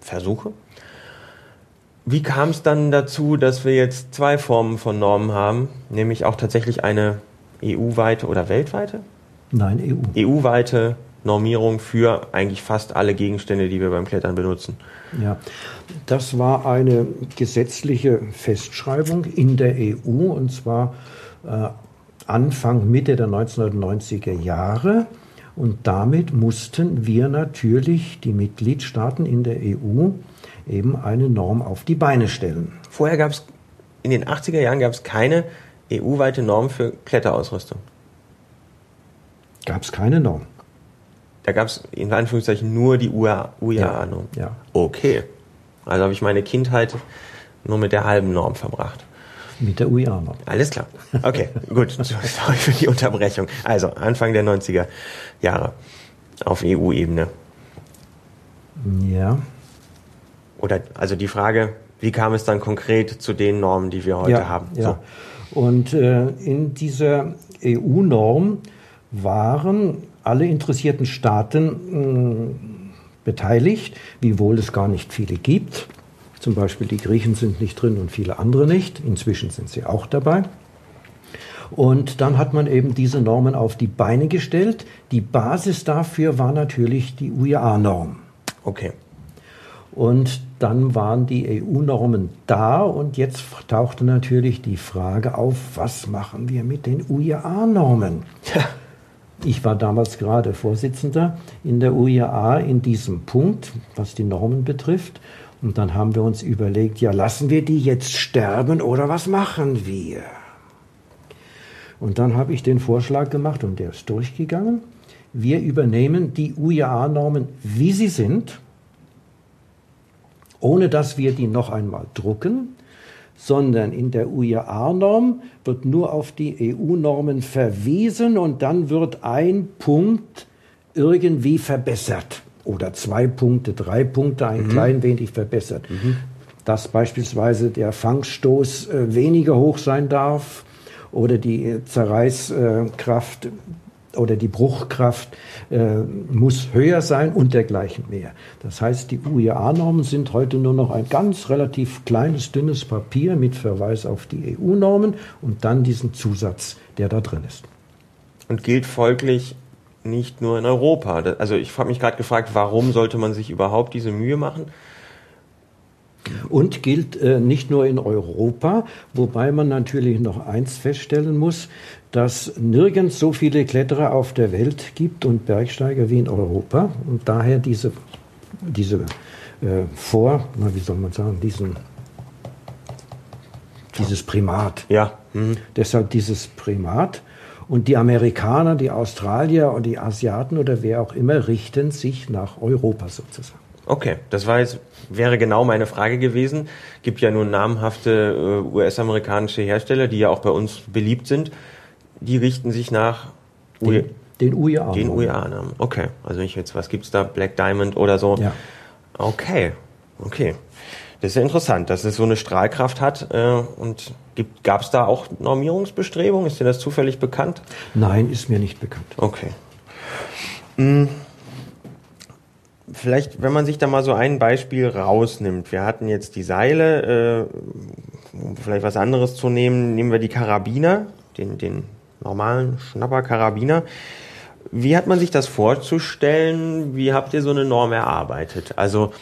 Versuche. Wie kam es dann dazu, dass wir jetzt zwei Formen von Normen haben, nämlich auch tatsächlich eine EU-weite oder weltweite? Nein, EU. EU-weite Normierung für eigentlich fast alle Gegenstände, die wir beim Klettern benutzen. Ja, das war eine gesetzliche Festschreibung in der EU und zwar äh, Anfang, Mitte der 1990er Jahre. Und damit mussten wir natürlich, die Mitgliedstaaten in der EU, eben eine Norm auf die Beine stellen. Vorher gab es, in den 80er Jahren gab es keine EU-weite Norm für Kletterausrüstung. Gab es keine Norm. Da gab es in Anführungszeichen nur die UIA-Norm. Ja. Okay. Also habe ich meine Kindheit nur mit der halben Norm verbracht. Mit der UIA-Norm. Alles klar. Okay, gut. Sorry für die Unterbrechung. Also Anfang der 90er Jahre auf EU-Ebene. Ja. Oder also die Frage, wie kam es dann konkret zu den Normen, die wir heute ja, haben? Ja. Und äh, in dieser EU-Norm waren alle interessierten Staaten mh, beteiligt, wiewohl es gar nicht viele gibt. Zum Beispiel die Griechen sind nicht drin und viele andere nicht. Inzwischen sind sie auch dabei. Und dann hat man eben diese Normen auf die Beine gestellt. Die Basis dafür war natürlich die UIA-Norm. Okay. Und dann waren die EU-Normen da und jetzt tauchte natürlich die Frage auf, was machen wir mit den UIA-Normen? Ich war damals gerade Vorsitzender in der UIA in diesem Punkt, was die Normen betrifft. Und dann haben wir uns überlegt, ja, lassen wir die jetzt sterben oder was machen wir? Und dann habe ich den Vorschlag gemacht und der ist durchgegangen. Wir übernehmen die UIA-Normen, wie sie sind, ohne dass wir die noch einmal drucken, sondern in der UIA-Norm wird nur auf die EU-Normen verwiesen und dann wird ein Punkt irgendwie verbessert oder zwei Punkte, drei Punkte, ein mhm. klein wenig verbessert. Mhm. Dass beispielsweise der Fangstoß äh, weniger hoch sein darf oder die äh, Zerreißkraft oder die Bruchkraft äh, muss höher sein und dergleichen mehr. Das heißt, die UIA-Normen sind heute nur noch ein ganz relativ kleines, dünnes Papier mit Verweis auf die EU-Normen und dann diesen Zusatz, der da drin ist. Und gilt folglich nicht nur in Europa. Also ich habe mich gerade gefragt, warum sollte man sich überhaupt diese Mühe machen? Und gilt äh, nicht nur in Europa, wobei man natürlich noch eins feststellen muss, dass nirgends so viele Kletterer auf der Welt gibt und Bergsteiger wie in Europa und daher diese, diese äh, Vor, na, wie soll man sagen, diesen, dieses Primat. Ja. Mhm. Deshalb dieses Primat. Und die Amerikaner, die Australier und die Asiaten oder wer auch immer richten sich nach Europa sozusagen. Okay, das war jetzt, wäre genau meine Frage gewesen. Gibt ja nun namhafte äh, US-amerikanische Hersteller, die ja auch bei uns beliebt sind. Die richten sich nach den, den UIA. Den UIA-Namen. Okay, also ich jetzt, was gibt's da? Black Diamond oder so? Ja. Okay, okay. Das ist ja interessant, dass es so eine Strahlkraft hat. Äh, und gab es da auch Normierungsbestrebungen? Ist dir das zufällig bekannt? Nein, ist mir nicht bekannt. Okay. Hm. Vielleicht, wenn man sich da mal so ein Beispiel rausnimmt. Wir hatten jetzt die Seile, äh, um vielleicht was anderes zu nehmen, nehmen wir die Karabiner, den, den normalen Schnapper-Karabiner. Wie hat man sich das vorzustellen? Wie habt ihr so eine Norm erarbeitet? Also,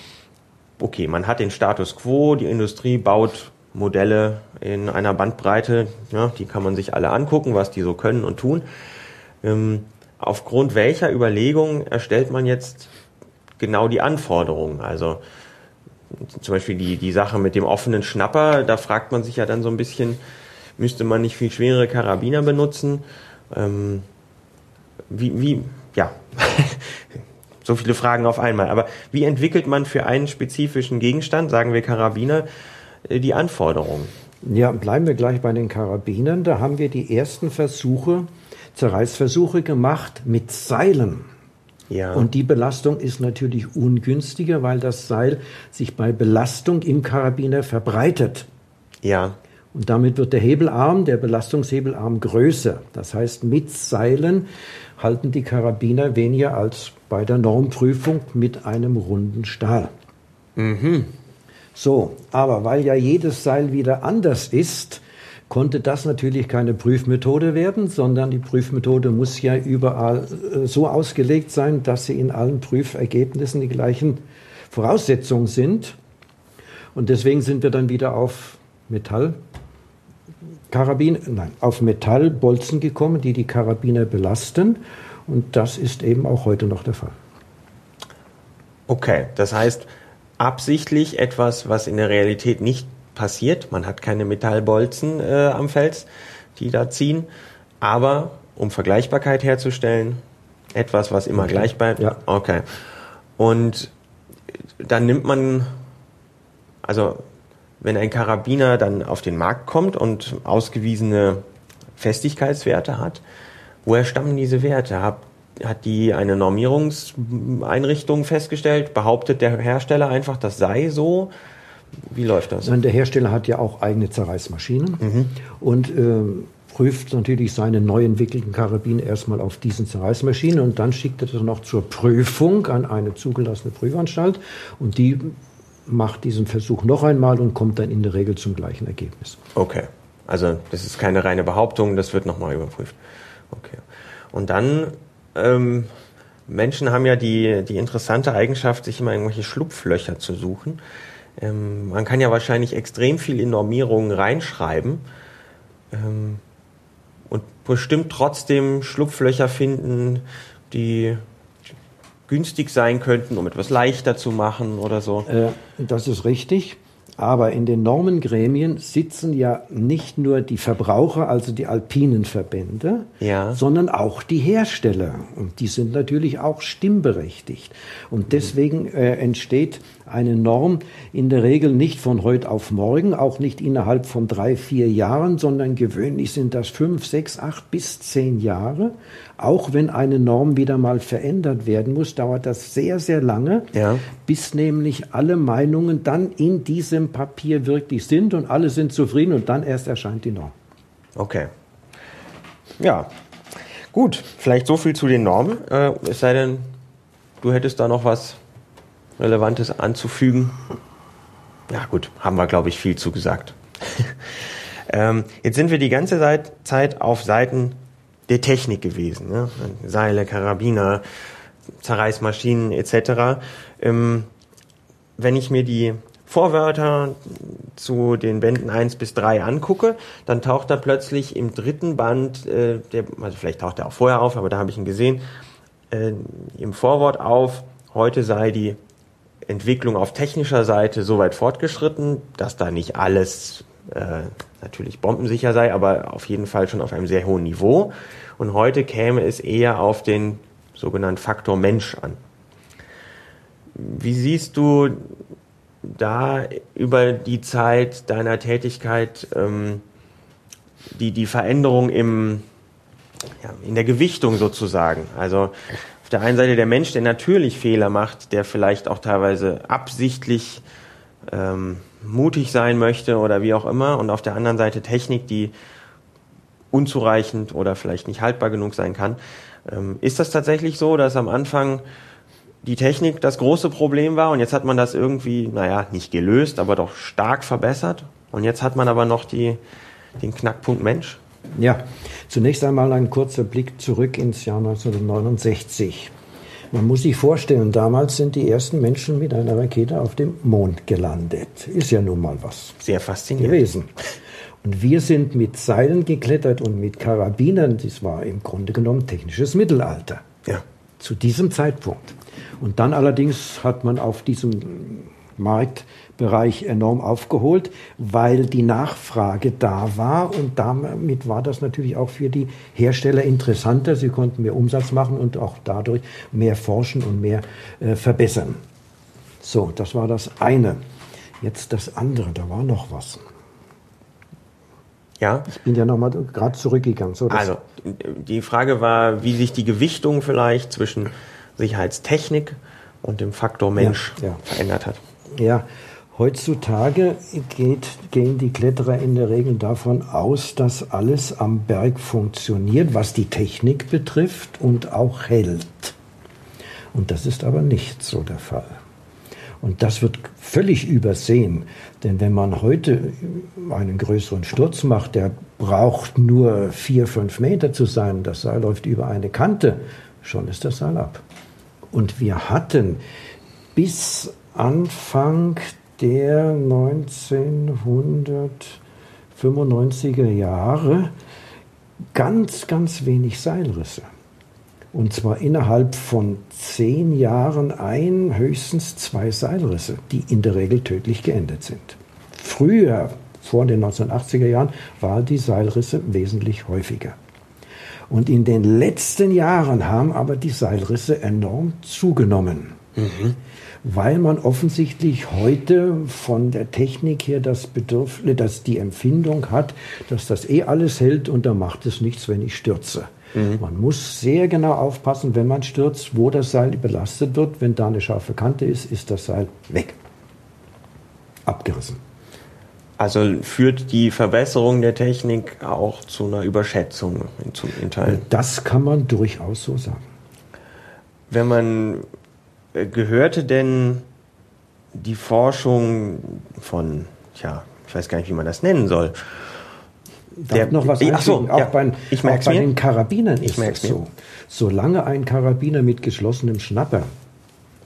okay, man hat den Status quo, die Industrie baut Modelle in einer Bandbreite, ja, die kann man sich alle angucken, was die so können und tun. Ähm, aufgrund welcher Überlegungen erstellt man jetzt genau die Anforderungen? Also zum Beispiel die, die Sache mit dem offenen Schnapper, da fragt man sich ja dann so ein bisschen, müsste man nicht viel schwerere Karabiner benutzen? Ähm, wie, wie, ja, so viele Fragen auf einmal. Aber wie entwickelt man für einen spezifischen Gegenstand, sagen wir Karabiner, äh, die Anforderungen? Ja, bleiben wir gleich bei den Karabinern. Da haben wir die ersten Versuche, Zerreißversuche gemacht mit Seilen. Ja. Und die Belastung ist natürlich ungünstiger, weil das Seil sich bei Belastung im Karabiner verbreitet. Ja. Und damit wird der Hebelarm, der Belastungshebelarm größer. Das heißt, mit Seilen halten die Karabiner weniger als bei der Normprüfung mit einem runden Stahl. Mhm. So, aber weil ja jedes Seil wieder anders ist, konnte das natürlich keine Prüfmethode werden, sondern die Prüfmethode muss ja überall äh, so ausgelegt sein, dass sie in allen Prüfergebnissen die gleichen Voraussetzungen sind. Und deswegen sind wir dann wieder auf Metall Karabin, nein, auf Metallbolzen gekommen, die die Karabiner belasten. Und das ist eben auch heute noch der Fall. Okay, das heißt absichtlich etwas, was in der Realität nicht passiert. Man hat keine Metallbolzen äh, am Fels, die da ziehen. Aber um Vergleichbarkeit herzustellen, etwas, was immer okay. gleich bleibt. Ja. Okay. Und dann nimmt man, also wenn ein Karabiner dann auf den Markt kommt und ausgewiesene Festigkeitswerte hat, woher stammen diese Werte? Hat, hat die eine Normierungseinrichtung festgestellt? Behauptet der Hersteller einfach, das sei so? Wie läuft das? Der Hersteller hat ja auch eigene Zerreißmaschinen mhm. und äh, prüft natürlich seine neu entwickelten Karabiner erstmal auf diesen Zerreißmaschinen und dann schickt er das noch zur Prüfung an eine zugelassene Prüfanstalt und die macht diesen Versuch noch einmal und kommt dann in der Regel zum gleichen Ergebnis. Okay. Also das ist keine reine Behauptung, das wird nochmal überprüft. Okay. Und dann, ähm, Menschen haben ja die, die interessante Eigenschaft, sich immer irgendwelche Schlupflöcher zu suchen. Ähm, man kann ja wahrscheinlich extrem viel in Normierungen reinschreiben ähm, und bestimmt trotzdem Schlupflöcher finden, die günstig sein könnten, um etwas leichter zu machen oder so. Äh, das ist richtig. Aber in den Normengremien sitzen ja nicht nur die Verbraucher, also die alpinen Verbände, ja. sondern auch die Hersteller. Und die sind natürlich auch stimmberechtigt. Und deswegen äh, entsteht eine Norm in der Regel nicht von heute auf morgen, auch nicht innerhalb von drei, vier Jahren, sondern gewöhnlich sind das fünf, sechs, acht bis zehn Jahre. Auch wenn eine Norm wieder mal verändert werden muss, dauert das sehr, sehr lange, ja. bis nämlich alle Meinungen dann in diesem Papier wirklich sind und alle sind zufrieden und dann erst erscheint die Norm. Okay. Ja, gut. Vielleicht so viel zu den Normen. Äh, es sei denn, du hättest da noch was Relevantes anzufügen? Ja gut, haben wir, glaube ich, viel zugesagt. ähm, jetzt sind wir die ganze Zeit auf Seiten der Technik gewesen. Ne? Seile, Karabiner, Zerreißmaschinen etc. Ähm, wenn ich mir die Vorwörter zu den Bänden 1 bis 3 angucke, dann taucht er plötzlich im dritten Band, äh, der, also vielleicht taucht er auch vorher auf, aber da habe ich ihn gesehen, äh, im Vorwort auf, heute sei die Entwicklung auf technischer Seite so weit fortgeschritten, dass da nicht alles äh, natürlich bombensicher sei, aber auf jeden Fall schon auf einem sehr hohen Niveau. Und heute käme es eher auf den sogenannten Faktor Mensch an. Wie siehst du da über die Zeit deiner Tätigkeit ähm, die, die Veränderung im, ja, in der Gewichtung sozusagen? Also der einen Seite der Mensch, der natürlich Fehler macht, der vielleicht auch teilweise absichtlich ähm, mutig sein möchte oder wie auch immer, und auf der anderen Seite Technik, die unzureichend oder vielleicht nicht haltbar genug sein kann. Ähm, ist das tatsächlich so, dass am Anfang die Technik das große Problem war und jetzt hat man das irgendwie, naja, nicht gelöst, aber doch stark verbessert und jetzt hat man aber noch die, den Knackpunkt Mensch? Ja, zunächst einmal ein kurzer Blick zurück ins Jahr 1969. Man muss sich vorstellen, damals sind die ersten Menschen mit einer Rakete auf dem Mond gelandet. Ist ja nun mal was. Sehr faszinierend. Gewesen. Und wir sind mit Seilen geklettert und mit Karabinern. Das war im Grunde genommen technisches Mittelalter. Ja. Zu diesem Zeitpunkt. Und dann allerdings hat man auf diesem Markt Bereich enorm aufgeholt, weil die Nachfrage da war und damit war das natürlich auch für die Hersteller interessanter. Sie konnten mehr Umsatz machen und auch dadurch mehr forschen und mehr äh, verbessern. So, das war das eine. Jetzt das andere, da war noch was. Ja. Ich bin ja nochmal gerade zurückgegangen. So, also, die Frage war, wie sich die Gewichtung vielleicht zwischen Sicherheitstechnik und dem Faktor Mensch ja, ja. verändert hat. Ja, heutzutage geht, gehen die Kletterer in der Regel davon aus, dass alles am Berg funktioniert, was die Technik betrifft und auch hält. Und das ist aber nicht so der Fall. Und das wird völlig übersehen. Denn wenn man heute einen größeren Sturz macht, der braucht nur vier, fünf Meter zu sein, das Seil läuft über eine Kante, schon ist das Seil ab. Und wir hatten bis Anfang der 1995er Jahre ganz, ganz wenig Seilrisse. Und zwar innerhalb von zehn Jahren ein, höchstens zwei Seilrisse, die in der Regel tödlich geendet sind. Früher, vor den 1980er Jahren, waren die Seilrisse wesentlich häufiger. Und in den letzten Jahren haben aber die Seilrisse enorm zugenommen. Mhm. Weil man offensichtlich heute von der Technik her das Bedürfnis, dass die Empfindung hat, dass das eh alles hält und da macht es nichts, wenn ich stürze. Mhm. Man muss sehr genau aufpassen, wenn man stürzt, wo das Seil belastet wird. Wenn da eine scharfe Kante ist, ist das Seil weg. Abgerissen. Also führt die Verbesserung der Technik auch zu einer Überschätzung in, in Teilen? Das kann man durchaus so sagen. Wenn man äh, gehörte denn die Forschung von, tja, ich weiß gar nicht, wie man das nennen soll, der, noch was ach so, auch ja, bei, ich auch bei den Karabinern ich ist es so. Solange ein Karabiner mit geschlossenem Schnapper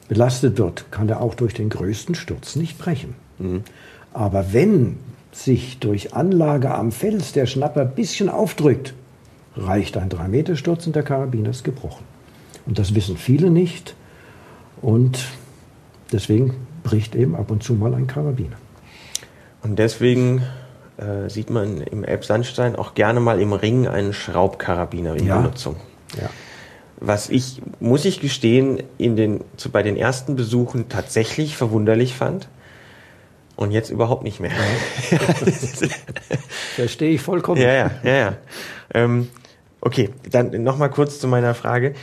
belastet wird, kann er auch durch den größten Sturz nicht brechen. Mhm. Aber wenn sich durch Anlage am Fels der Schnapper ein bisschen aufdrückt, reicht ein 3-Meter-Sturz und der Karabiner ist gebrochen. Und das wissen viele nicht. Und deswegen bricht eben ab und zu mal ein Karabiner. Und deswegen äh, sieht man im Elbsandstein auch gerne mal im Ring einen Schraubkarabiner in ja. Benutzung. Ja. Was ich, muss ich gestehen, in den, zu, bei den ersten Besuchen tatsächlich verwunderlich fand. Und jetzt überhaupt nicht mehr. Ja. Verstehe ich vollkommen. Ja, ja, ja. ja. Ähm, okay, dann nochmal kurz zu meiner Frage.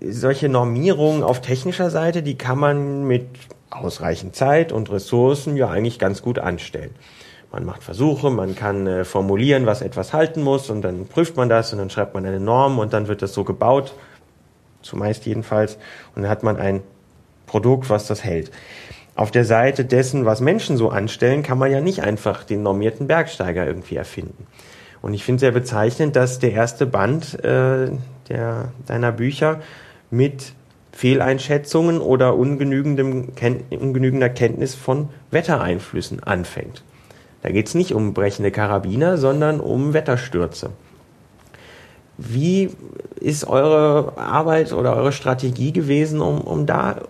Solche Normierungen auf technischer Seite, die kann man mit ausreichend Zeit und Ressourcen ja eigentlich ganz gut anstellen man macht Versuche, man kann äh, formulieren, was etwas halten muss und dann prüft man das und dann schreibt man eine Norm und dann wird das so gebaut, zumeist jedenfalls, und dann hat man ein Produkt, was das hält. Auf der Seite dessen, was Menschen so anstellen, kann man ja nicht einfach den normierten Bergsteiger irgendwie erfinden. Und ich finde sehr bezeichnend, dass der erste Band äh, der, deiner Bücher mit Fehleinschätzungen oder ungenügendem, ungenügender Kenntnis von Wettereinflüssen anfängt. Da geht es nicht um brechende Karabiner, sondern um Wetterstürze. Wie ist eure Arbeit oder eure Strategie gewesen, um, um da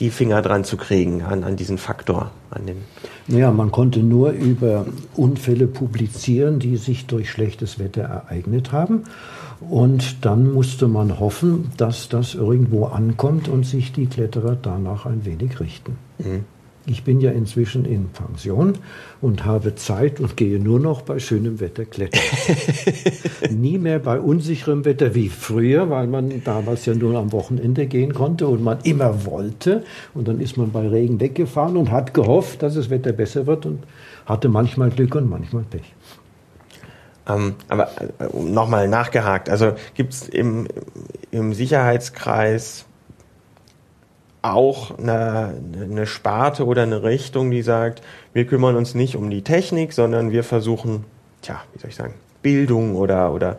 die Finger dran zu kriegen an, an diesen Faktor? An den naja, man konnte nur über Unfälle publizieren, die sich durch schlechtes Wetter ereignet haben. Und dann musste man hoffen, dass das irgendwo ankommt und sich die Kletterer danach ein wenig richten. Mhm. Ich bin ja inzwischen in Pension und habe Zeit und gehe nur noch bei schönem Wetter klettern. Nie mehr bei unsicherem Wetter wie früher, weil man damals ja nur am Wochenende gehen konnte und man immer wollte. Und dann ist man bei Regen weggefahren und hat gehofft, dass das Wetter besser wird und hatte manchmal Glück und manchmal Pech. Ähm, aber äh, nochmal nachgehakt, also gibt es im, im Sicherheitskreis auch eine, eine Sparte oder eine Richtung, die sagt, wir kümmern uns nicht um die Technik, sondern wir versuchen, tja, wie soll ich sagen, Bildung oder, oder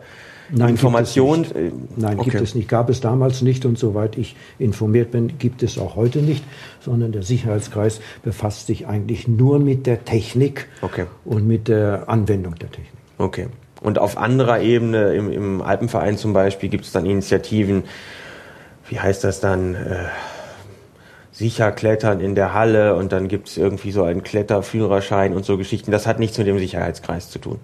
Nein, Information. Gibt äh, Nein, okay. gibt es nicht. Gab es damals nicht und soweit ich informiert bin, gibt es auch heute nicht, sondern der Sicherheitskreis befasst sich eigentlich nur mit der Technik okay. und mit der Anwendung der Technik. Okay. Und auf anderer Ebene, im, im Alpenverein zum Beispiel, gibt es dann Initiativen, wie heißt das dann? Äh, sicher klettern in der Halle und dann gibt es irgendwie so einen Kletterführerschein und so Geschichten. Das hat nichts mit dem Sicherheitskreis zu tun.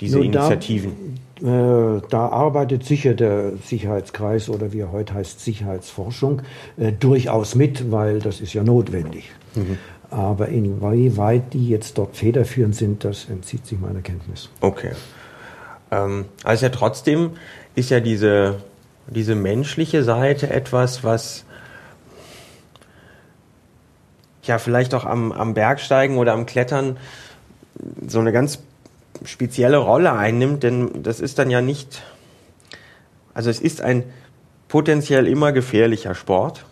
Diese Nun, Initiativen. Da, äh, da, arbeitet sicher der Sicherheitskreis oder wie er heute heißt Sicherheitsforschung äh, durchaus mit, weil das ist ja notwendig. Mhm. Aber inwieweit die jetzt dort federführend sind, das entzieht sich meiner Kenntnis. Okay. Ähm, also ja trotzdem ist ja diese, diese menschliche Seite etwas, was ja vielleicht auch am, am Bergsteigen oder am Klettern so eine ganz spezielle Rolle einnimmt, denn das ist dann ja nicht, also es ist ein potenziell immer gefährlicher Sport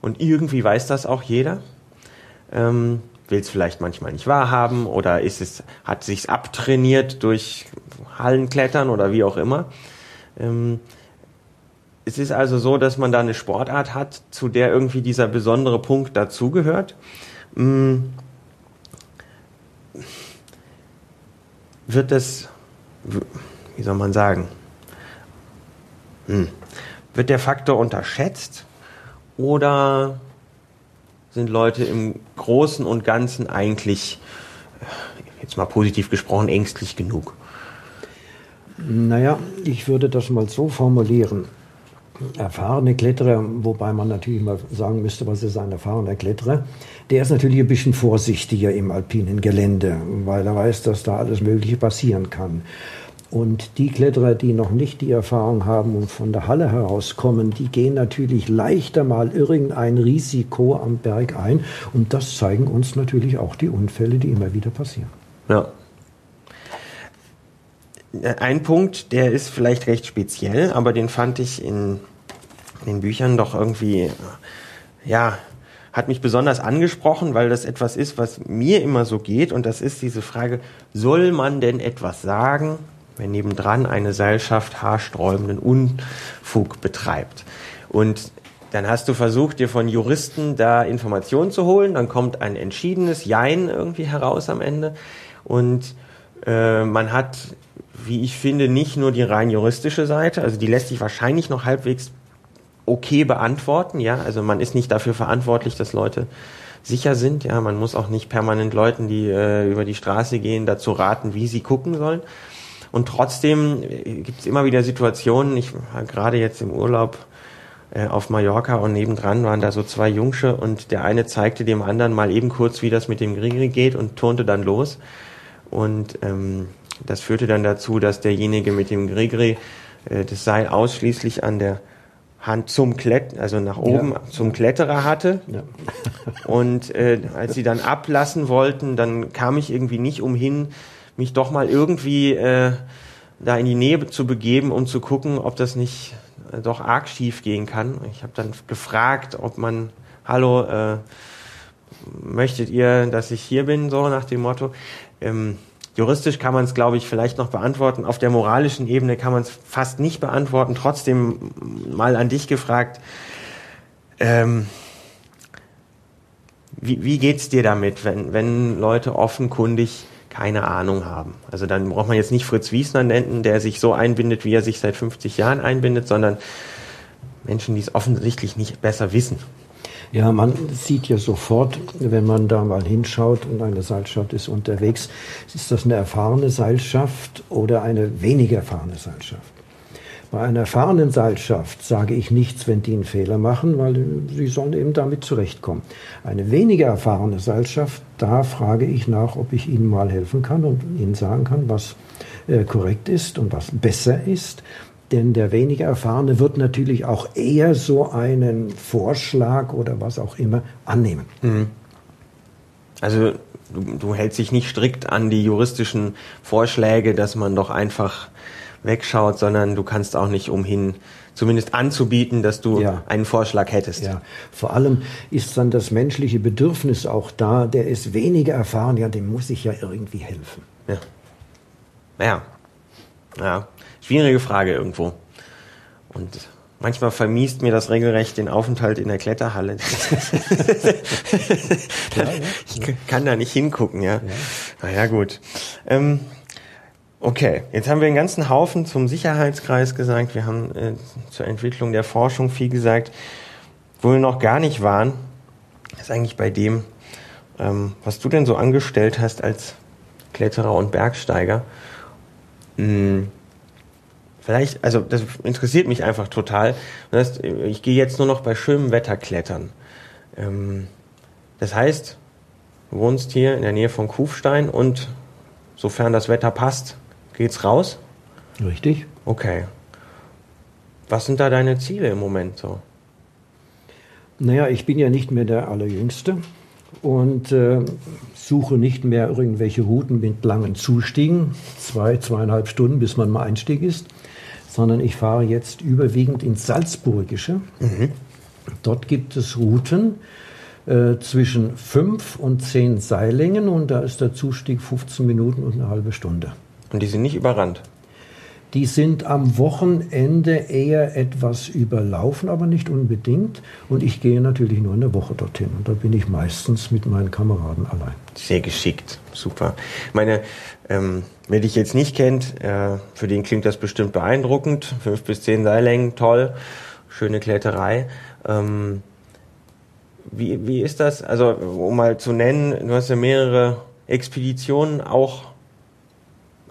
und irgendwie weiß das auch jeder. Ähm, will es vielleicht manchmal nicht wahrhaben oder ist es, hat sich's abtrainiert durch Hallenklettern oder wie auch immer. Ähm, es ist also so, dass man da eine Sportart hat, zu der irgendwie dieser besondere Punkt dazugehört. Hm. Wird das, wie soll man sagen, hm. wird der Faktor unterschätzt oder sind Leute im Großen und Ganzen eigentlich, jetzt mal positiv gesprochen, ängstlich genug? Naja, ich würde das mal so formulieren erfahrene Kletterer, wobei man natürlich mal sagen müsste, was ist ein erfahrener Kletterer, der ist natürlich ein bisschen vorsichtiger im alpinen Gelände, weil er weiß, dass da alles Mögliche passieren kann. Und die Kletterer, die noch nicht die Erfahrung haben und von der Halle herauskommen, die gehen natürlich leichter mal irgendein Risiko am Berg ein. Und das zeigen uns natürlich auch die Unfälle, die immer wieder passieren. Ja. Ein Punkt, der ist vielleicht recht speziell, aber den fand ich in den Büchern doch irgendwie, ja, hat mich besonders angesprochen, weil das etwas ist, was mir immer so geht. Und das ist diese Frage, soll man denn etwas sagen, wenn nebendran eine Seilschaft haarsträubenden Unfug betreibt? Und dann hast du versucht, dir von Juristen da Informationen zu holen. Dann kommt ein entschiedenes Jein irgendwie heraus am Ende. Und äh, man hat, wie ich finde, nicht nur die rein juristische Seite, also die lässt sich wahrscheinlich noch halbwegs okay beantworten. Ja, also man ist nicht dafür verantwortlich, dass Leute sicher sind. Ja, man muss auch nicht permanent Leuten, die äh, über die Straße gehen, dazu raten, wie sie gucken sollen. Und trotzdem äh, gibt es immer wieder Situationen. Ich war gerade jetzt im Urlaub äh, auf Mallorca und nebendran waren da so zwei Jungsche und der eine zeigte dem anderen mal eben kurz, wie das mit dem Grigri geht und turnte dann los. Und ähm, das führte dann dazu, dass derjenige mit dem Grigri äh, das Seil ausschließlich an der Hand zum Klett, also nach oben ja. zum Kletterer hatte. Ja. und äh, als sie dann ablassen wollten, dann kam ich irgendwie nicht umhin, mich doch mal irgendwie äh, da in die Nähe zu begeben, um zu gucken, ob das nicht äh, doch arg schief gehen kann. Ich habe dann gefragt, ob man, hallo, äh, möchtet ihr, dass ich hier bin, so nach dem Motto. Ähm, Juristisch kann man es, glaube ich, vielleicht noch beantworten. Auf der moralischen Ebene kann man es fast nicht beantworten. Trotzdem mal an dich gefragt. Ähm, wie, wie geht's dir damit, wenn, wenn Leute offenkundig keine Ahnung haben? Also dann braucht man jetzt nicht Fritz Wiesner nennen, der sich so einbindet, wie er sich seit 50 Jahren einbindet, sondern Menschen, die es offensichtlich nicht besser wissen. Ja, man sieht ja sofort, wenn man da mal hinschaut und eine Seilschaft ist unterwegs, ist das eine erfahrene Seilschaft oder eine weniger erfahrene Seilschaft. Bei einer erfahrenen Seilschaft sage ich nichts, wenn die einen Fehler machen, weil sie sollen eben damit zurechtkommen. Eine weniger erfahrene Seilschaft, da frage ich nach, ob ich ihnen mal helfen kann und ihnen sagen kann, was äh, korrekt ist und was besser ist. Denn der weniger Erfahrene wird natürlich auch eher so einen Vorschlag oder was auch immer annehmen. Mhm. Also du, du, hältst dich nicht strikt an die juristischen Vorschläge, dass man doch einfach wegschaut, sondern du kannst auch nicht umhin, zumindest anzubieten, dass du ja. einen Vorschlag hättest. Ja, vor allem ist dann das menschliche Bedürfnis auch da, der ist weniger erfahren, ja, dem muss ich ja irgendwie helfen. Ja. Ja. Ja. Schwierige Frage irgendwo. Und manchmal vermiest mir das regelrecht den Aufenthalt in der Kletterhalle. ich kann da nicht hingucken, ja. Naja, gut. Ähm, okay, jetzt haben wir einen ganzen Haufen zum Sicherheitskreis gesagt. Wir haben äh, zur Entwicklung der Forschung viel gesagt. wo wir noch gar nicht waren, ist eigentlich bei dem, ähm, was du denn so angestellt hast als Kletterer und Bergsteiger. Hm, vielleicht, also das interessiert mich einfach total. Das heißt, ich gehe jetzt nur noch bei schönem Wetter klettern. Ähm, das heißt, du wohnst hier in der Nähe von Kufstein und sofern das Wetter passt, geht's raus? Richtig. Okay. Was sind da deine Ziele im Moment so? Naja, ich bin ja nicht mehr der Allerjüngste und äh, suche nicht mehr irgendwelche Routen mit langen Zustiegen, zwei, zweieinhalb Stunden, bis man mal Einstieg ist, sondern ich fahre jetzt überwiegend ins Salzburgische. Mhm. Dort gibt es Routen äh, zwischen fünf und zehn Seillängen und da ist der Zustieg 15 Minuten und eine halbe Stunde. Und die sind nicht überrannt? Die sind am Wochenende eher etwas überlaufen, aber nicht unbedingt. Und ich gehe natürlich nur eine Woche dorthin. Und da bin ich meistens mit meinen Kameraden allein. Sehr geschickt, super. Meine, ähm, wer dich jetzt nicht kennt, äh, für den klingt das bestimmt beeindruckend. Fünf bis zehn Seillängen, toll, schöne Kletterei. Ähm, wie, wie ist das? Also, um mal zu nennen, du hast ja mehrere Expeditionen auch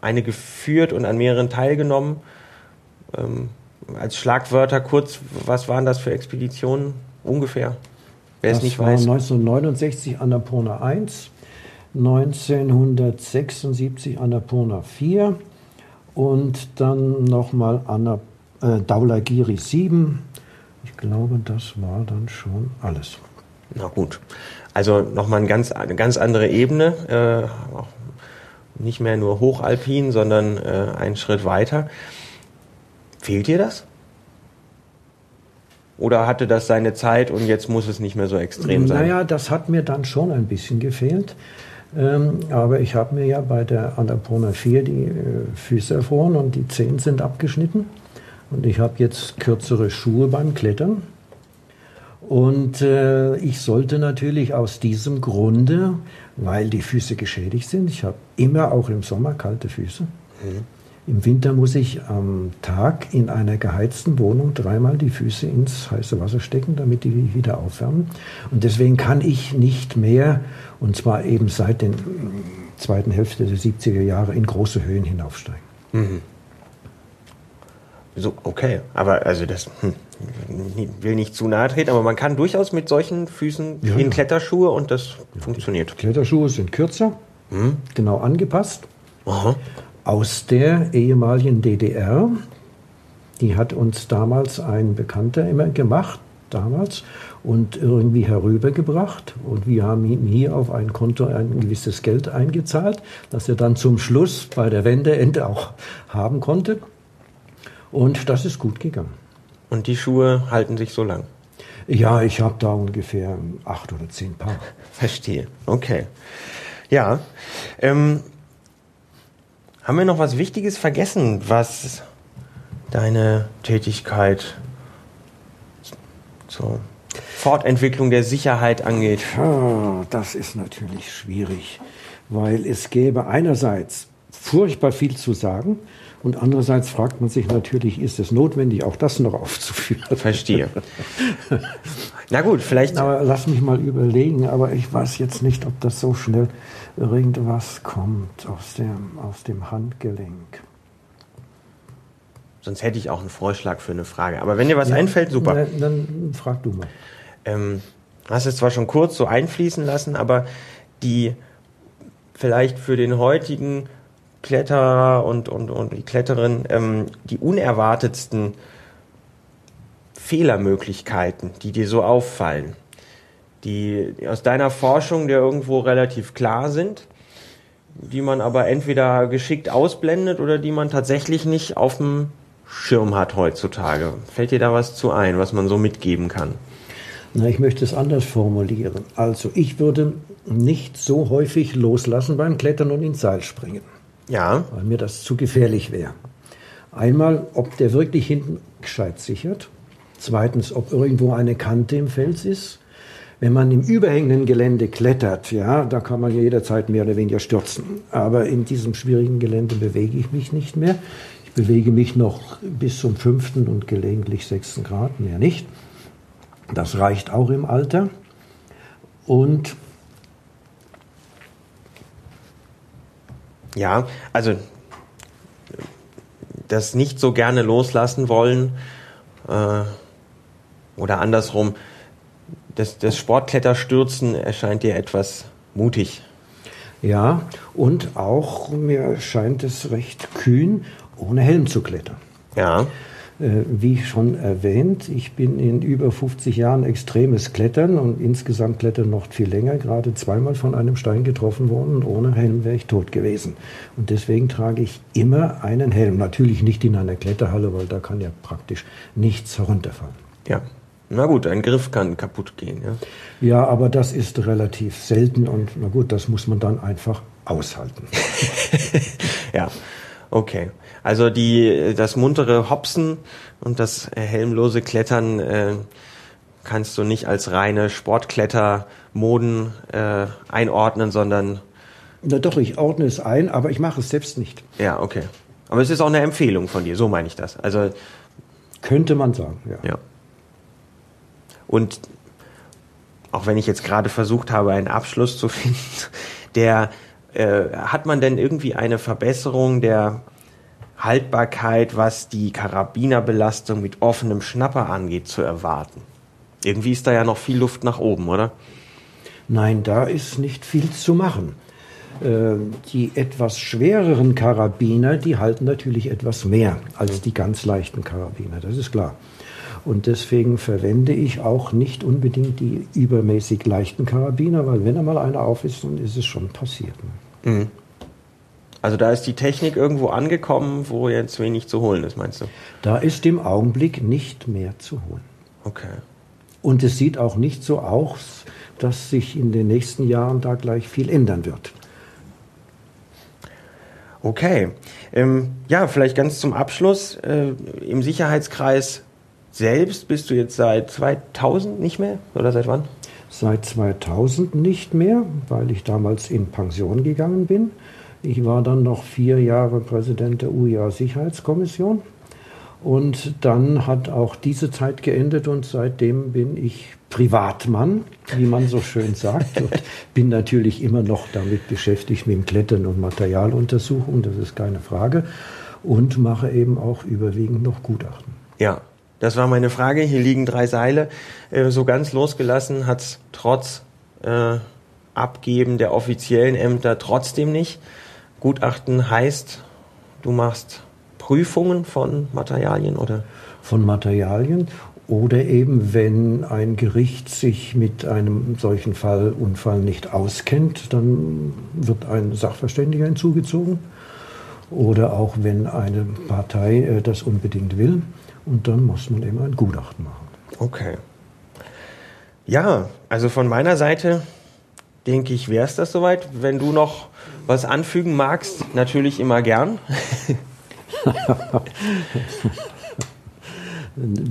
eine geführt und an mehreren teilgenommen. Ähm, als Schlagwörter kurz, was waren das für Expeditionen ungefähr? Wer es nicht war weiß. 1969 Annapurna 1, 1976 Annapurna 4 und dann nochmal äh, Daulagiri 7. Ich glaube, das war dann schon alles. Na gut. Also nochmal eine ganz, eine ganz andere Ebene, äh, nicht mehr nur hochalpin, sondern äh, einen Schritt weiter. Fehlt dir das? Oder hatte das seine Zeit und jetzt muss es nicht mehr so extrem sein? Naja, das hat mir dann schon ein bisschen gefehlt. Ähm, aber ich habe mir ja bei der Annapurna 4 die äh, Füße erfroren und die Zehen sind abgeschnitten. Und ich habe jetzt kürzere Schuhe beim Klettern. Und äh, ich sollte natürlich aus diesem Grunde, weil die Füße geschädigt sind, ich habe immer auch im Sommer kalte Füße. Mhm. Im Winter muss ich am Tag in einer geheizten Wohnung dreimal die Füße ins heiße Wasser stecken, damit die wieder aufwärmen. Und deswegen kann ich nicht mehr, und zwar eben seit der zweiten Hälfte der 70er Jahre, in große Höhen hinaufsteigen. Mhm. So, okay, aber also das, hm, will nicht zu nahe treten, aber man kann durchaus mit solchen Füßen ja, in Kletterschuhe und das ja, funktioniert. Kletterschuhe sind kürzer, hm? genau angepasst. Aha. Aus der ehemaligen DDR. Die hat uns damals ein Bekannter immer gemacht, damals, und irgendwie herübergebracht. Und wir haben ihm hier auf ein Konto ein gewisses Geld eingezahlt, das er dann zum Schluss bei der Wendeende auch haben konnte. Und das ist gut gegangen. Und die Schuhe halten sich so lang? Ja, ich habe da ungefähr acht oder zehn Paar. Verstehe. Okay. Ja. Ähm, haben wir noch was Wichtiges vergessen, was deine Tätigkeit zur Fortentwicklung der Sicherheit angeht? Ja, das ist natürlich schwierig, weil es gäbe einerseits furchtbar viel zu sagen und andererseits fragt man sich natürlich, ist es notwendig, auch das noch aufzuführen? Verstehe. Na gut, vielleicht. Aber lass mich mal überlegen, aber ich weiß jetzt nicht, ob das so schnell irgendwas kommt aus dem, aus dem Handgelenk. Sonst hätte ich auch einen Vorschlag für eine Frage. Aber wenn dir was ja, einfällt, super. Dann, dann frag du mal. Ähm, hast es zwar schon kurz so einfließen lassen, aber die vielleicht für den heutigen Kletterer und, und, und die Kletterin ähm, die unerwartetsten Fehlermöglichkeiten, die dir so auffallen, die aus deiner Forschung dir irgendwo relativ klar sind, die man aber entweder geschickt ausblendet oder die man tatsächlich nicht auf dem Schirm hat heutzutage. Fällt dir da was zu ein, was man so mitgeben kann? Na, ich möchte es anders formulieren. Also ich würde nicht so häufig loslassen beim Klettern und ins Seil springen. Ja. Weil mir das zu gefährlich wäre. Einmal, ob der wirklich hinten gescheit sichert. Zweitens, ob irgendwo eine Kante im Fels ist. Wenn man im überhängenden Gelände klettert, ja, da kann man jederzeit mehr oder weniger stürzen. Aber in diesem schwierigen Gelände bewege ich mich nicht mehr. Ich bewege mich noch bis zum fünften und gelegentlich sechsten Grad, mehr nicht. Das reicht auch im Alter. Und ja, also das nicht so gerne loslassen wollen äh, oder andersrum, das, das Sportkletterstürzen erscheint dir etwas mutig. Ja, und auch mir scheint es recht kühn, ohne Helm zu klettern. Ja. Äh, wie schon erwähnt, ich bin in über 50 Jahren extremes Klettern und insgesamt Klettern noch viel länger, gerade zweimal von einem Stein getroffen worden und ohne Helm wäre ich tot gewesen. Und deswegen trage ich immer einen Helm. Natürlich nicht in einer Kletterhalle, weil da kann ja praktisch nichts herunterfallen. Ja. Na gut, ein Griff kann kaputt gehen. Ja, ja aber das ist relativ selten und na gut, das muss man dann einfach aushalten. ja, okay. Also die, das muntere Hopsen und das helmlose Klettern äh, kannst du nicht als reine Sportklettermoden äh, einordnen, sondern. Na doch, ich ordne es ein, aber ich mache es selbst nicht. Ja, okay. Aber es ist auch eine Empfehlung von dir, so meine ich das. Also könnte man sagen, ja. ja. Und auch wenn ich jetzt gerade versucht habe, einen Abschluss zu finden, der äh, hat man denn irgendwie eine Verbesserung der Haltbarkeit, was die Karabinerbelastung mit offenem Schnapper angeht, zu erwarten. Irgendwie ist da ja noch viel Luft nach oben, oder? Nein, da ist nicht viel zu machen. Äh, die etwas schwereren Karabiner, die halten natürlich etwas mehr als die ganz leichten Karabiner, das ist klar. Und deswegen verwende ich auch nicht unbedingt die übermäßig leichten Karabiner, weil wenn einmal einer auf ist, dann ist es schon passiert. Mhm. Also da ist die Technik irgendwo angekommen, wo jetzt wenig zu holen ist, meinst du? Da ist im Augenblick nicht mehr zu holen. Okay. Und es sieht auch nicht so aus, dass sich in den nächsten Jahren da gleich viel ändern wird. Okay. Ähm, ja, vielleicht ganz zum Abschluss. Äh, Im Sicherheitskreis selbst bist du jetzt seit 2000 nicht mehr? Oder seit wann? Seit 2000 nicht mehr, weil ich damals in Pension gegangen bin. Ich war dann noch vier Jahre Präsident der UIA-Sicherheitskommission. Und dann hat auch diese Zeit geendet und seitdem bin ich Privatmann, wie man so schön sagt. Und bin natürlich immer noch damit beschäftigt mit dem Klettern und Materialuntersuchung, das ist keine Frage. Und mache eben auch überwiegend noch Gutachten. Ja, das war meine Frage. Hier liegen drei Seile. Äh, so ganz losgelassen hat es trotz äh, Abgeben der offiziellen Ämter trotzdem nicht. Gutachten heißt, du machst Prüfungen von Materialien oder? Von Materialien oder eben, wenn ein Gericht sich mit einem solchen Fall, Unfall nicht auskennt, dann wird ein Sachverständiger hinzugezogen. Oder auch wenn eine Partei äh, das unbedingt will. Und dann muss man eben ein Gutachten machen. Okay. Ja, also von meiner Seite denke ich, wäre es das soweit. Wenn du noch was anfügen magst, natürlich immer gern.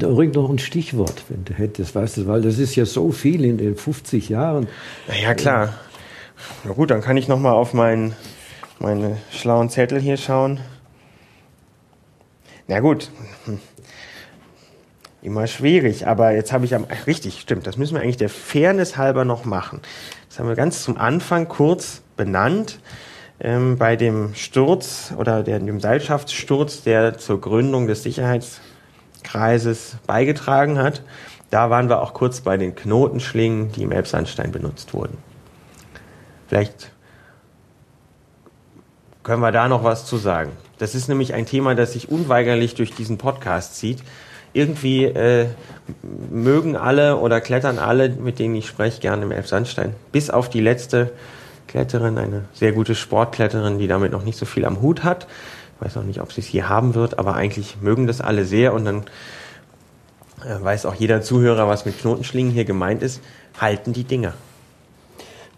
Ruhig noch ein Stichwort, wenn du hättest, weißt du, weil das ist ja so viel in den 50 Jahren. Na ja, klar. Na gut, dann kann ich noch mal auf meinen meine schlauen Zettel hier schauen. Na gut, hm. immer schwierig, aber jetzt habe ich am richtig, stimmt, das müssen wir eigentlich der Fairness halber noch machen. Das haben wir ganz zum Anfang kurz benannt. Ähm, bei dem Sturz oder der, dem Seilschaftssturz, der zur Gründung des Sicherheitskreises beigetragen hat, da waren wir auch kurz bei den Knotenschlingen, die im Elbsandstein benutzt wurden. Vielleicht können wir da noch was zu sagen. Das ist nämlich ein Thema, das sich unweigerlich durch diesen Podcast zieht irgendwie äh, mögen alle oder klettern alle, mit denen ich spreche, gerne im Elbsandstein. Bis auf die letzte Kletterin, eine sehr gute Sportkletterin, die damit noch nicht so viel am Hut hat. Ich weiß auch nicht, ob sie es hier haben wird, aber eigentlich mögen das alle sehr und dann äh, weiß auch jeder Zuhörer, was mit Knotenschlingen hier gemeint ist. Halten die Dinger.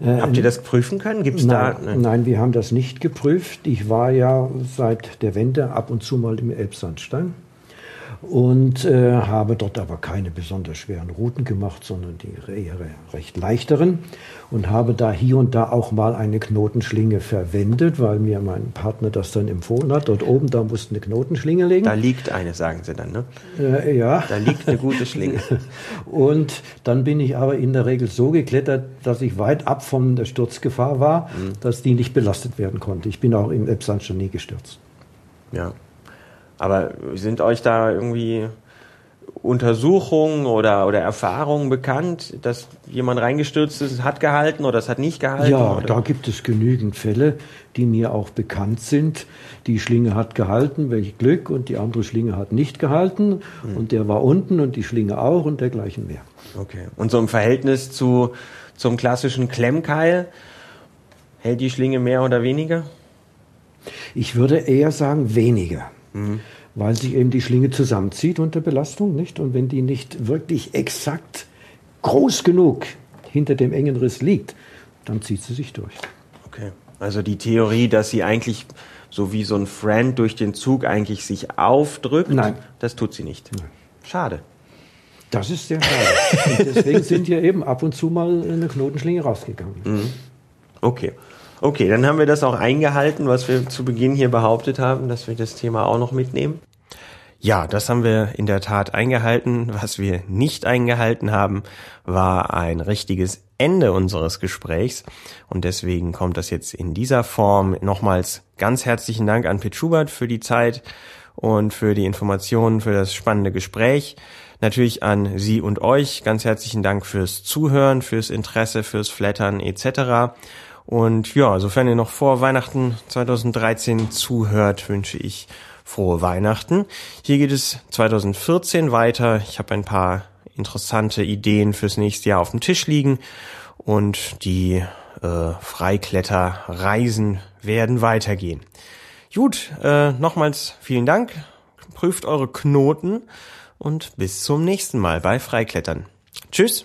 Äh, Habt ihr das prüfen können? Gibt's nein, da? Ne? Nein, wir haben das nicht geprüft. Ich war ja seit der Wende ab und zu mal im Elbsandstein. Und äh, habe dort aber keine besonders schweren Routen gemacht, sondern die eher recht leichteren und habe da hier und da auch mal eine Knotenschlinge verwendet, weil mir mein Partner das dann empfohlen hat. Dort oben, da musste eine Knotenschlinge liegen. Da liegt eine, sagen Sie dann, ne? Äh, ja. Da liegt eine gute Schlinge. und dann bin ich aber in der Regel so geklettert, dass ich weit ab von der Sturzgefahr war, mhm. dass die nicht belastet werden konnte. Ich bin auch im schon nie gestürzt. Ja. Aber sind euch da irgendwie Untersuchungen oder, oder Erfahrungen bekannt, dass jemand reingestürzt ist, hat gehalten oder es hat nicht gehalten? Ja, oder? da gibt es genügend Fälle, die mir auch bekannt sind. Die Schlinge hat gehalten, welch Glück, und die andere Schlinge hat nicht gehalten. Hm. Und der war unten und die Schlinge auch und dergleichen mehr. Okay. Und so im Verhältnis zu, zum klassischen Klemmkeil, hält die Schlinge mehr oder weniger? Ich würde eher sagen weniger. Mhm. Weil sich eben die Schlinge zusammenzieht unter Belastung, nicht? Und wenn die nicht wirklich exakt groß genug hinter dem engen Riss liegt, dann zieht sie sich durch. Okay. Also die Theorie, dass sie eigentlich so wie so ein Friend durch den Zug eigentlich sich aufdrückt, Nein. das tut sie nicht. Nein. Schade. Das ist sehr schade. Und deswegen sind hier eben ab und zu mal eine Knotenschlinge rausgegangen. Mhm. Okay. Okay, dann haben wir das auch eingehalten, was wir zu Beginn hier behauptet haben, dass wir das Thema auch noch mitnehmen. Ja, das haben wir in der Tat eingehalten. Was wir nicht eingehalten haben, war ein richtiges Ende unseres Gesprächs. Und deswegen kommt das jetzt in dieser Form. Nochmals ganz herzlichen Dank an Pit Schubert für die Zeit und für die Informationen, für das spannende Gespräch. Natürlich an Sie und euch ganz herzlichen Dank fürs Zuhören, fürs Interesse, fürs Flattern etc. Und ja, sofern ihr noch vor Weihnachten 2013 zuhört, wünsche ich frohe Weihnachten. Hier geht es 2014 weiter. Ich habe ein paar interessante Ideen fürs nächste Jahr auf dem Tisch liegen und die äh, Freikletterreisen werden weitergehen. Gut, äh, nochmals vielen Dank. Prüft eure Knoten und bis zum nächsten Mal bei Freiklettern. Tschüss.